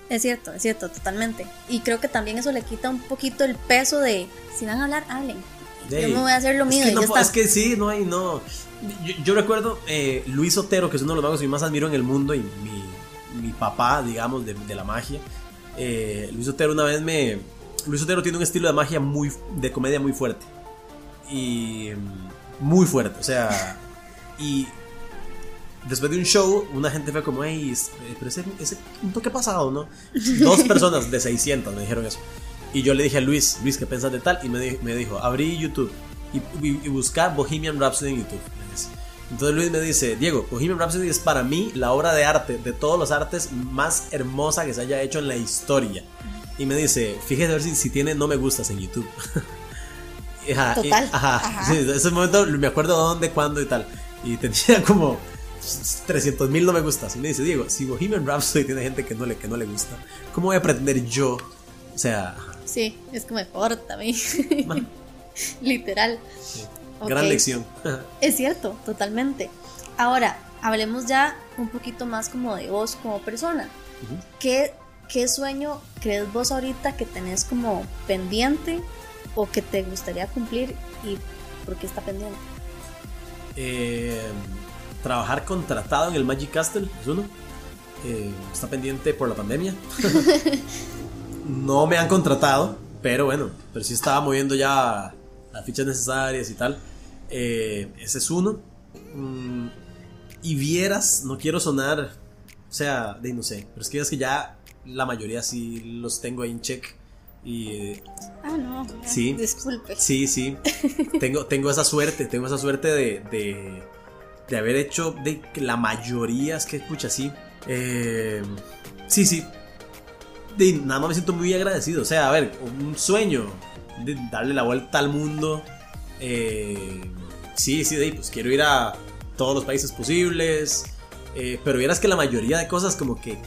Es cierto, es cierto, totalmente. Y creo que también eso le quita un poquito el peso de si van a hablar, hablen yo me voy a hacer lo mío. Es que, no, es que sí, no hay, no. Yo, recuerdo eh, Luis Otero, que es uno de los magos que más admiro en el mundo y mi, mi papá, digamos, de, de la magia. Eh, Luis Otero una vez me. Luis Otero tiene un estilo de magia muy. de comedia muy fuerte. Y. muy fuerte, o sea. Y. después de un show, una gente fue como, hey, pero ese, ese un toque pasado, ¿no? [laughs] Dos personas de 600 me dijeron eso. Y yo le dije a Luis, Luis, ¿qué piensas de tal? Y me, me dijo, abrí YouTube y, y, busca Bohemian Rhapsody en YouTube. Entonces Luis me dice, Diego, Bohemian Rhapsody es para mí la obra de arte, de todos los artes, más hermosa que se haya hecho en la historia. Y me dice, fíjese a ver si, si tiene no me gustas en YouTube. [laughs] ajá, Total. ajá, Sí, ese momento me acuerdo dónde, cuándo y tal. Y tenía [laughs] como 300 mil no me gustas. Y me dice, Diego, si Bohemian Rhapsody tiene gente que no le, que no le gusta, ¿cómo voy a pretender yo? O sea... Sí, es que me importa a mí. Literal. Gran lección. [laughs] es cierto, totalmente. Ahora, hablemos ya un poquito más como de vos como persona. ¿Qué, ¿Qué sueño crees vos ahorita que tenés como pendiente o que te gustaría cumplir y por qué está pendiente? Eh, trabajar contratado en el Magic Castle es uno. Eh, está pendiente por la pandemia. [laughs] no me han contratado, pero bueno, pero sí estaba moviendo ya las fichas necesarias y tal. Eh, ese es uno. Mm, y vieras, no quiero sonar, o sea, de no sé, pero es que es que ya la mayoría sí los tengo ahí en check. Y, ah, no. Sí. Disculpe. Sí, sí. tengo, tengo esa suerte, tengo esa suerte de, de, de haber hecho de la mayoría, es que escucha así. Eh, sí, sí. De, nada más me siento muy agradecido. O sea, a ver, un sueño de darle la vuelta al mundo. Eh, sí, sí, de, pues quiero ir a todos los países posibles. Eh, pero vieras que la mayoría de cosas como que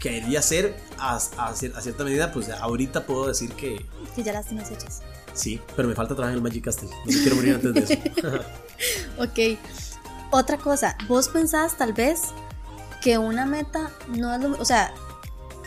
quería hacer a, a, cierta medida, pues ahorita puedo decir que... Que ya las tienes hechas. Sí, pero me falta trabajar en el Magic Castle. No me quiero morir antes de eso. [laughs] ok. Otra cosa, vos pensás tal vez que una meta no es lo... O sea,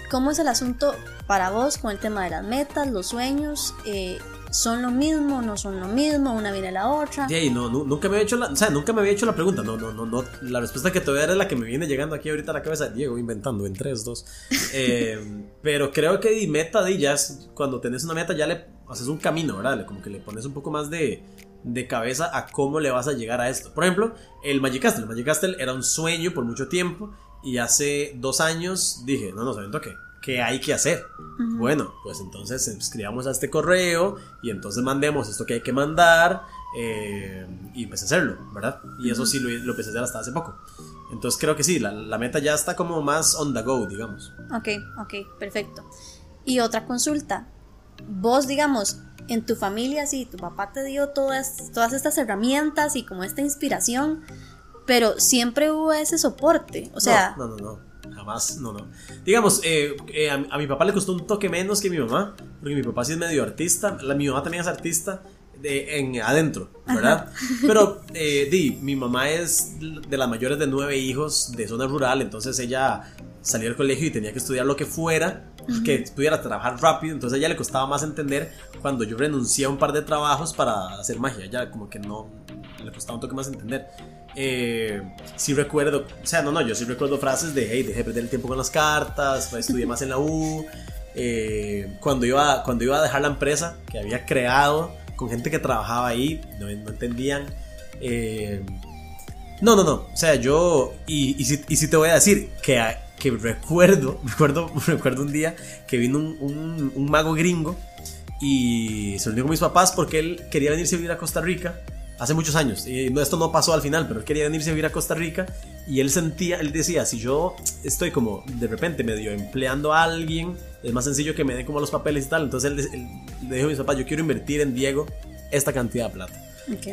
¿cómo es el asunto para vos con el tema de las metas, los sueños? Eh, ¿Son lo mismo? ¿No son lo mismo? ¿Una viene la otra? Sí, no, nunca me había hecho la, o sea, nunca me había hecho la pregunta. No, no, no, no. La respuesta que te voy a dar es la que me viene llegando aquí ahorita a la cabeza. Diego, inventando en 3, 2. Eh, pero creo que di meta de ellas, cuando tenés una meta ya le haces un camino, ¿verdad? Como que le pones un poco más de, de cabeza a cómo le vas a llegar a esto. Por ejemplo, el Magic Castle. El Magic Castle era un sueño por mucho tiempo y hace dos años dije, no, no, ¿saben qué? ¿Qué hay que hacer? Bueno, pues entonces escribamos a este correo y entonces mandemos esto que hay que mandar eh, y empecé a hacerlo, ¿verdad? Y eso sí lo, lo, empecé a hacer hasta hace poco. Entonces creo que sí, la, la, meta ya está como más on the go, digamos. Ok, ok, perfecto. Y otra consulta. Vos, digamos, en tu familia, sí, tu papá te dio todas, todas estas herramientas y como esta inspiración, pero siempre hubo ese soporte. O sea... No, no, no. Jamás, no, no. Digamos, eh, eh, a, mi papá le costó un toque menos que mi mamá, porque mi papá sí es medio artista, la, mi mamá también es artista de, en adentro, ¿verdad? [laughs] Pero, eh, di, mi mamá es de las mayores de nueve hijos de zona rural, entonces ella salía del colegio y tenía que estudiar lo que fuera, que pudiera trabajar rápido, entonces a ella le costaba más entender cuando yo renuncié a un par de trabajos para hacer magia, ya como que no, le costaba un toque más entender eh, sí recuerdo, o sea, no, no, yo sí recuerdo frases de, hey, dejé de perder el tiempo con las cartas, estudié más en la U, eh, cuando, iba, cuando iba a dejar la empresa que había creado con gente que trabajaba ahí, no, entendían. Eh, no, no, no, o sea, yo, y, y, sí, te voy a decir que, que recuerdo, [laughs] recuerdo, recuerdo un día que vino un, un, un mago gringo y se reunió con mis papás porque él quería venirse a vivir a Costa Rica hace muchos años. Y esto no pasó al final, pero él quería venirse a vivir a Costa Rica y él sentía, él decía, si yo estoy como de repente medio empleando a alguien, es más sencillo que me den como los papeles y tal. Entonces él, le dijo a mis papás, yo quiero invertir en Diego esta cantidad de plata.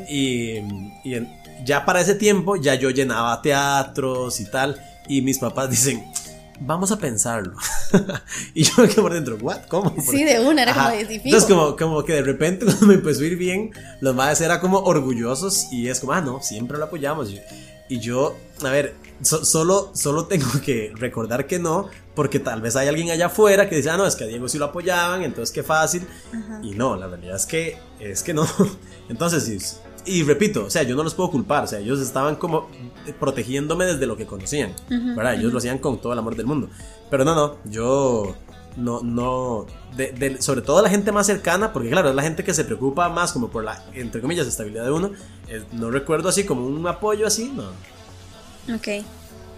Y, y ya para ese tiempo ya yo llenaba teatros y tal. Y mis papás dicen, vamos a pensarlo. [laughs] y yo me quedé por dentro, ¿what? ¿Cómo? Sí, de una, era como difícil. Entonces, como, como que de repente [laughs] cuando me empezó a ir bien, los madres eran como orgullosos y es como, ah, no, siempre lo apoyamos. Y yo, a ver, solo, solo tengo [laughs] que recordar que no, porque tal vez hay alguien allá afuera que dice, ah, no, es que a Diego sí lo apoyaban, entonces qué fácil. Y no, la realidad es que, es que no. Entonces, sí y repito, o sea, yo no los puedo culpar, o sea, ellos estaban como protegiéndome desde lo que conocían, ¿verdad? Ellos lo hacían con todo el amor del mundo. Pero no, no, yo no, no, de, sobre todo la gente más cercana, porque claro, es la gente que se preocupa más como por la, entre comillas, estabilidad de uno. no recuerdo así como un apoyo así, no. Ok.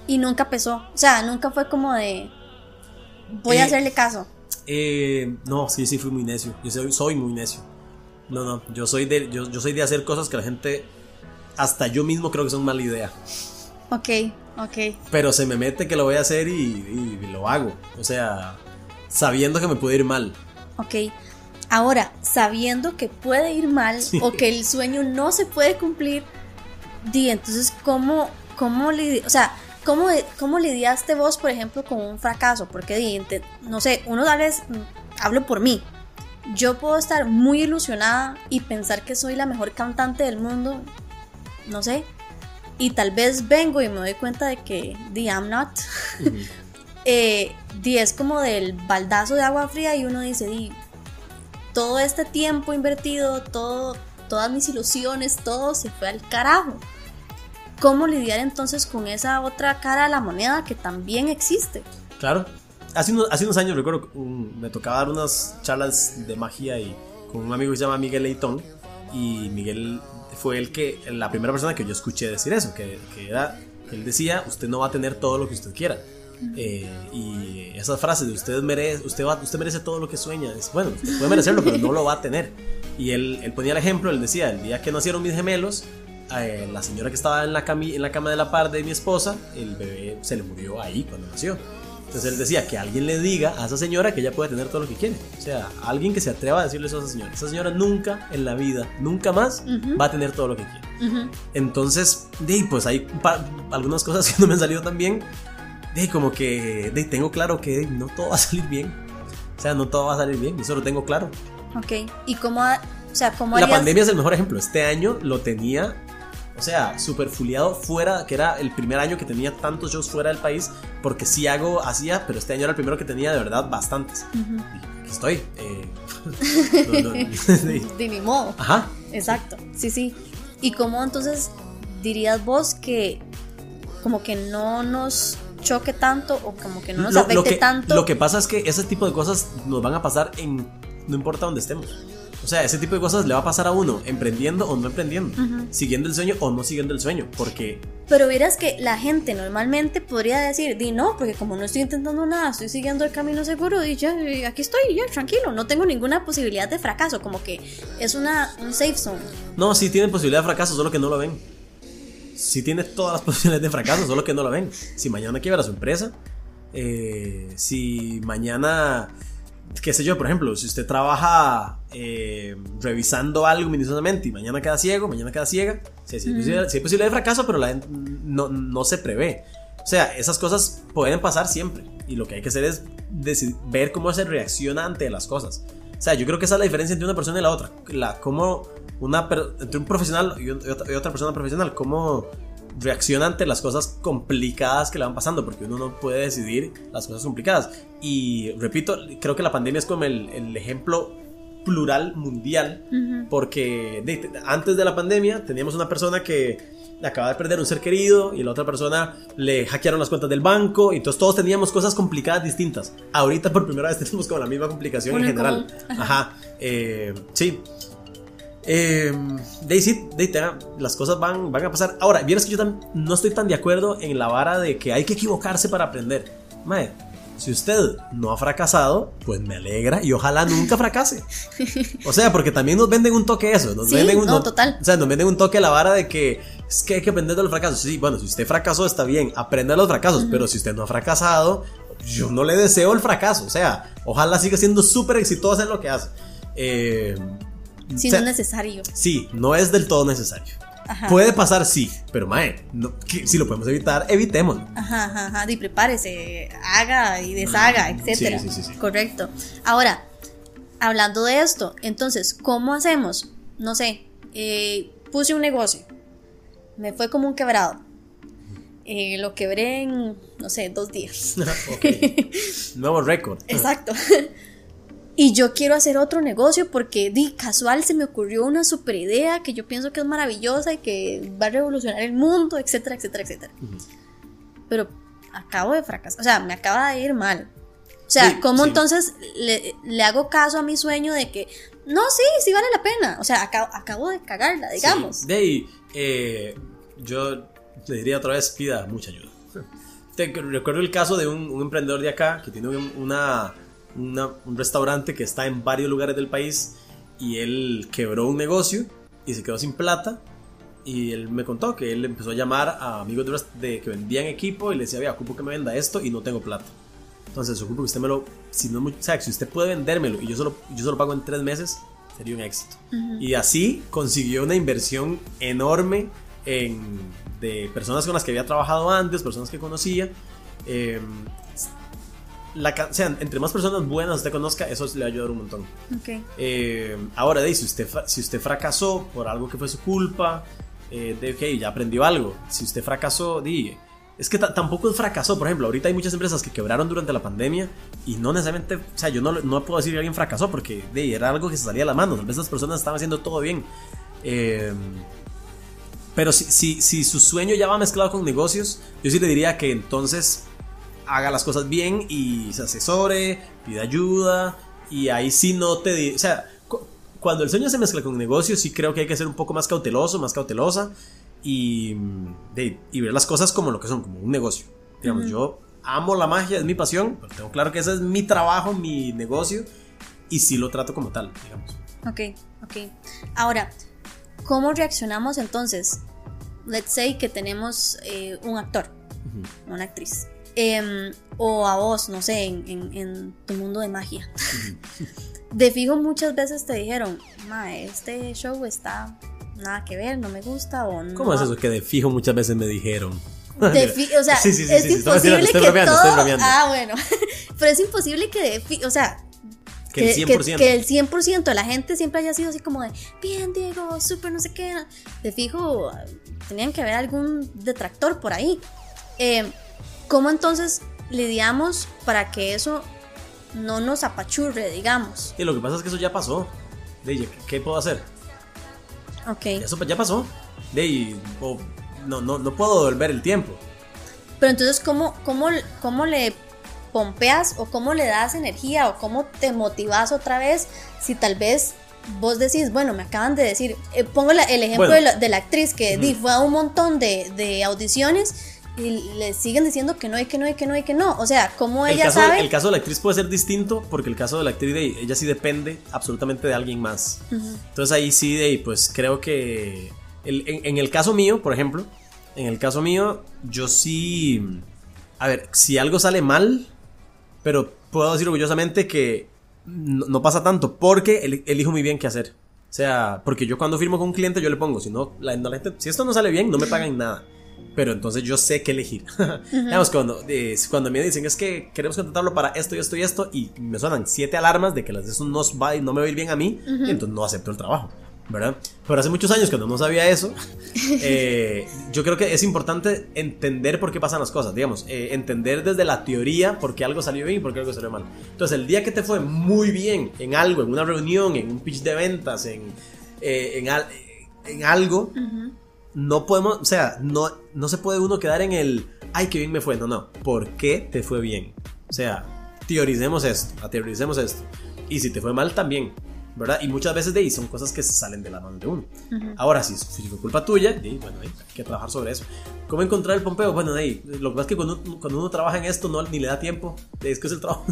Y nunca pesó. O sea, nunca fue como de. Voy a Eh, hacerle caso. Eh, no, sí, sí, fui muy necio. Yo soy, soy muy necio. No, no, yo soy, de, yo, yo soy de hacer cosas que la gente, hasta yo mismo creo que son mala idea. Ok, ok. Pero se me mete que lo voy a hacer y, y lo hago. O sea, sabiendo que me puede ir mal. Ok. Ahora, sabiendo que puede ir mal Sí. o que el sueño no se puede cumplir, di, entonces, ¿cómo, cómo, lidi- o sea, ¿cómo, cómo lidiaste vos, por ejemplo, con un fracaso? Porque, no sé, uno tal vez, mm, hablo por mí, yo puedo estar muy ilusionada y pensar que soy la mejor cantante del mundo, no sé, y tal vez vengo y me doy cuenta de que, di, I'm not. [laughs] Eh, di, es como del baldazo de agua fría y uno dice, di, todo este tiempo invertido, todo, todas mis ilusiones, todo se fue al carajo. ¿Cómo lidiar entonces con esa otra cara de la moneda que también existe? Claro. Hace unos, hace unos años recuerdo, un- me tocaba dar unas charlas de magia y con un amigo que se llama Miguel Leitón. Y Miguel fue el que, la primera persona que yo escuché decir eso, que, que era, él decía, usted no va a tener todo lo que usted quiera. Eh, y esas frases de usted merece, usted, va, usted merece todo lo que sueña. Es, bueno, usted puede merecerlo, pero no lo va a tener. Y él, él ponía el ejemplo, él decía, el día que nacieron mis gemelos, eh, la señora que estaba en la, cami- en la cama de la par de mi esposa, el bebé se le murió ahí cuando nació. Entonces él decía que alguien le diga a esa señora que ella puede tener todo lo que quiere. O sea, alguien que se atreva a decirle eso a esa señora. Esa señora nunca en la vida, nunca más va a tener todo lo que quiere. Entonces, de pues hay algunas cosas [laughs] que no me han salido tan bien. De como que de tengo claro que de no todo va a salir bien. O sea, no todo va a salir bien. Eso lo tengo claro. Ok. ¿Y cómo, o sea, cómo La harías- pandemia es el mejor ejemplo. Este año lo tenía, o sea, súper fuleado fuera, que era el primer año que tenía tantos shows fuera del país, porque sí hago, hacía, pero este año era el primero que tenía de verdad bastantes. Ujú. Y aquí estoy. eh, [laughs] no, no, [laughs] sí. De mi modo. Ajá. Exacto, sí, sí. ¿Y cómo entonces dirías vos que como que no nos choque tanto o como que no nos Lo- afecte lo, que, tanto? lo que pasa es que ese tipo de cosas nos van a pasar en no importa dónde estemos. O sea, ese tipo de cosas le va a pasar a uno emprendiendo o no emprendiendo, siguiendo el sueño o no siguiendo el sueño, porque Pero verás que la gente normalmente podría decir, di no, porque como no estoy intentando nada, estoy siguiendo el camino seguro y ya, aquí estoy, ya, tranquilo, no tengo ninguna posibilidad de fracaso, como que es una, un safe zone. no, sí tienen posibilidad de fracaso, solo que no lo ven. Sí tiene todas las [laughs] posibilidades de fracaso, solo que no lo ven. Si mañana quiebra su empresa, eh, si mañana, qué sé yo, por ejemplo, si usted trabaja eh, revisando algo minuciosamente y mañana queda ciego, mañana queda ciega, sí, hay posibilidad de fracaso, pero la gente no, no se prevé. O sea, esas cosas pueden pasar siempre y lo que hay que hacer es deci- ver cómo se reacciona ante las cosas. O sea, yo creo que esa es la diferencia entre una persona y la otra. La, cómo una, entre un profesional otra, y otra persona profesional, cómo reacciona ante las cosas complicadas que le van pasando, porque uno no puede decidir las cosas complicadas. Y repito, creo que la pandemia es como el, el ejemplo plural mundial, Ujú. porque de- antes de la pandemia teníamos una persona que acaba de perder un ser querido y la otra persona le hackearon las cuentas del banco y entonces todos teníamos cosas complicadas distintas. Ahorita por primera vez [laughs] tenemos como la misma complicación Uno en en general. común. Ajá. eh, sí. Eh, de ahí te- las cosas van, van a pasar. Ahora, vieras que yo tam- no estoy tan de acuerdo en la vara de que hay que equivocarse para aprender. Mae, si usted no ha fracasado, pues me alegra y ojalá nunca [laughs] fracase. O sea, porque también nos venden un toque eso. Nos Sí, venden un, no, total. O sea, nos venden un toque la vara de que es que hay que aprender de los fracasos. Sí, bueno, si usted fracasó está bien, aprenda de los fracasos, pero si usted no ha fracasado, yo no le deseo el fracaso. O sea, ojalá siga siendo súper exitosa en lo que hace. Eh, Si o sea, no es necesario. Sí, no es del todo necesario. Ajá. Puede pasar, sí, pero mae, no- si lo podemos evitar, evitémoslo. Ajá, ajá, ajá, y prepárese, haga y deshaga, etcétera. Sí, sí, sí. Correcto. Ahora, hablando de esto, entonces, ¿cómo hacemos? No sé, eh, puse un negocio, me fue como un quebrado. Eh, lo quebré en, no sé, dos días. [laughs] Nuevo récord. [laughs] Exacto. Y yo quiero hacer otro negocio porque di casual se me ocurrió una super idea que yo pienso que es maravillosa y que va a revolucionar el mundo, etcétera, etcétera, etcétera. Ujú. Pero acabo de fracasar, o sea, me acaba de ir mal. O sea, Sí, ¿cómo sí. entonces le, le hago caso a mi sueño de que no, sí, sí vale la pena? O sea, acabo, acabo de cagarla, digamos. Sí, de ahí, eh, yo le diría otra vez, pida mucha ayuda. [laughs] Te, recuerdo el caso de un, emprendedor de acá que tiene una, un restaurante que está en varios lugares del país y él quebró un negocio y se quedó sin plata. Y él me contó que él empezó a llamar a amigos de, que vendían equipo y le decía, vea, ocupo que me venda esto y no tengo plata. Entonces, ocupo que usted me lo, si no, o sea, si usted puede vendérmelo y yo solo, yo solo pago en tres meses, sería un éxito. Y así consiguió una inversión enorme en, de personas con las que había trabajado antes, personas que conocía. Eh, la, o sea, entre más personas buenas usted conozca, eso le va a ayudar un montón. Okay. Eh, ahora, de, si, usted, si usted fracasó por algo que fue su culpa, eh, de, ok, ya aprendió algo. Si usted fracasó, di, es que tampoco fracasó. Por ejemplo, ahorita hay muchas empresas que quebraron durante la pandemia y no necesariamente, o sea, yo no, no puedo decir que alguien fracasó porque de, era algo que se salía de la mano. Tal vez personas estaban haciendo todo bien. Eh, pero si, si, si su sueño ya va mezclado con negocios, yo sí le diría que entonces haga las cosas bien y se asesore, pida ayuda y ahí sí no te... O sea, cuando el sueño se mezcla con negocios sí creo que hay que ser un poco más cauteloso, más cautelosa y, y ver las cosas como lo que son, como un negocio. Digamos, yo amo la magia, es mi pasión, pero tengo claro que ese es mi trabajo, mi negocio y sí lo trato como tal, digamos. Ok, ok. Ahora, ¿cómo reaccionamos entonces? Let's say que tenemos eh, un actor, una actriz Em, o a vos, no sé, en, tu mundo de magia. [laughs] de fijo muchas veces te dijeron, ma, este show está nada que ver, no me gusta o no. ¿Cómo es eso que de fijo muchas veces me dijeron? De [laughs] o sea, es imposible que todo... Ah, bueno. [laughs] Pero es imposible que de fijo, o sea, que, el 100%. Que, el 100% de la gente siempre haya sido así como de, bien, Diego, súper no sé qué. De fijo, tenían que haber algún detractor por ahí. Eh, ¿Cómo entonces lidiamos para que eso no nos apachurre, digamos? Y lo que pasa es que eso ya pasó. De, ¿qué puedo hacer? Ok. Eso ya pasó. De, no, no, no puedo devolver el tiempo. Pero entonces, ¿cómo, cómo, cómo le pompeas o cómo le das energía o cómo te motivas otra vez si tal vez vos decís, bueno, me acaban de decir, eh, pongo el ejemplo de, la, actriz que fue a un montón de, de audiciones y le siguen diciendo que no hay, que no hay, que no hay, que no. O sea, ¿cómo ella sabe? El caso de la actriz puede ser distinto porque el caso de la actriz, de, ella sí depende absolutamente de alguien más. Entonces ahí sí, de, pues creo que en, el caso mío, por ejemplo, en el caso mío, yo sí... A ver, si algo sale mal, pero puedo decir orgullosamente que no, pasa tanto porque elijo muy bien qué hacer. O sea, porque yo cuando firmo con un cliente yo le pongo, si no, la, si esto no sale bien, no me pagan nada pero entonces yo sé qué elegir. [laughs] Digamos, cuando, eh, cuando me dicen es que queremos contratarlo para esto y esto y esto, y me suenan siete alarmas de que las de eso no, va, no me va a ir bien a mí, entonces no acepto el trabajo. ¿verdad? Pero hace muchos años cuando no sabía eso, [laughs] eh, yo creo que es importante entender por qué pasan las cosas, digamos, eh, entender desde la teoría por qué algo salió bien y por qué algo salió mal. Entonces, el día que te fue muy bien en algo, en una reunión, en un pitch de ventas, en, en, en, algo, no podemos, o sea, no, no se puede uno quedar en el, ay, qué bien me fue. No, no, ¿por qué te fue bien? O sea, teoricemos esto, teoricemos esto. Y si te fue mal también, ¿verdad? Y muchas veces de ahí son cosas que salen de la mano de uno. Ahora, si, si, fue culpa tuya, de bueno, hay que trabajar sobre eso. ¿Cómo encontrar el pompeo? Bueno, de ahí, lo que pasa es que cuando, cuando uno trabaja en esto no, ni le da tiempo, es que es el trabajo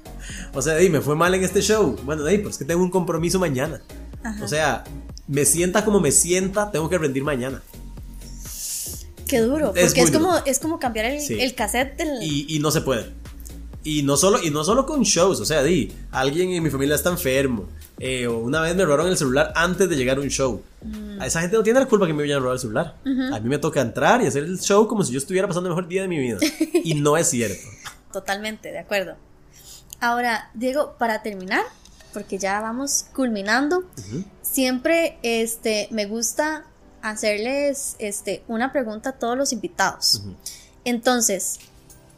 [laughs] O sea, de ahí, me fue mal en este show. Bueno, de ahí, pues que tengo un compromiso mañana. O sea, me sienta como me sienta, tengo que rendir mañana. Qué duro, porque es, como, es como cambiar el, cassette del... Y, no se puede. Y no, solo, y no solo con shows, o sea, di, alguien en mi familia está enfermo. Eh, o una vez me robaron el celular antes de llegar a un show. A esa gente no tiene la culpa que me vayan a robar el celular. A mí me toca entrar y hacer el show como si yo estuviera pasando el mejor día de mi vida. [laughs] y no es cierto. Totalmente, de acuerdo. Ahora, Diego, para terminar, porque ya vamos culminando, siempre este, me gusta hacerles este, una pregunta a todos los invitados. Entonces,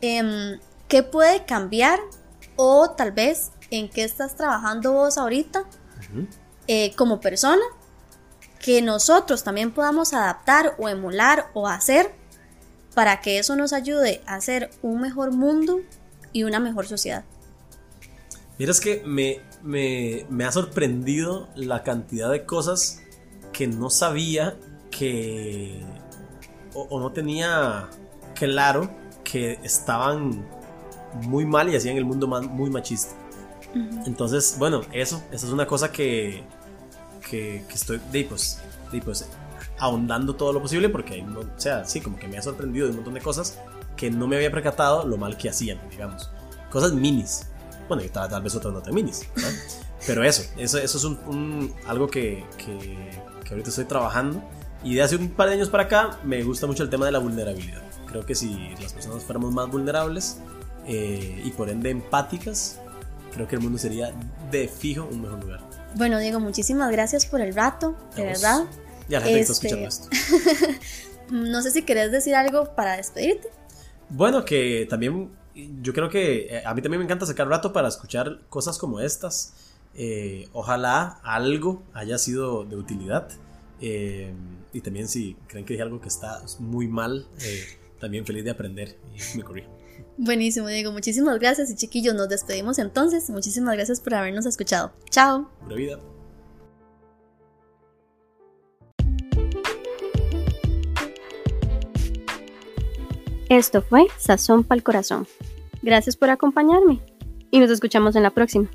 em, ¿qué puede cambiar o tal vez en qué estás trabajando vos ahorita eh, como persona que nosotros también podamos adaptar o emular o hacer para que eso nos ayude a hacer un mejor mundo y una mejor sociedad? Mira, es que me, me, me ha sorprendido la cantidad de cosas que no sabía que, o, no tenía claro que estaban muy mal y hacían el mundo muy machista. Entonces, bueno, eso, eso es una cosa que, que, estoy, de, pues, pues, ahondando todo lo posible porque, o sea, sí, como que me ha sorprendido de un montón de cosas que no me había percatado lo mal que hacían, digamos. Cosas minis. Bueno, y tal, vez otras no tan minis. Pero eso, eso, eso es un, algo que, que, ahorita estoy trabajando. Y de hace un par de años para acá me gusta mucho el tema de la vulnerabilidad. Creo que si las personas fuéramos más vulnerables eh, y por ende empáticas, creo que el mundo sería de fijo un mejor lugar. Bueno, Diego, muchísimas gracias por el rato, de verdad. Ya la gente está escuchando esto. [laughs] no sé si querés decir algo para despedirte. Bueno, que también yo creo que eh, a mí también me encanta sacar rato para escuchar cosas como estas. Eh, ojalá algo haya sido de utilidad. Eh, y también si creen que hay algo que está muy mal, también feliz de aprender y me corrijo. Buenísimo, Diego. Muchísimas gracias y chiquillos, nos despedimos entonces. Muchísimas gracias por habernos escuchado. Chao. Vida. Esto fue Sazón para el Corazón. Gracias por acompañarme y nos escuchamos en la próxima.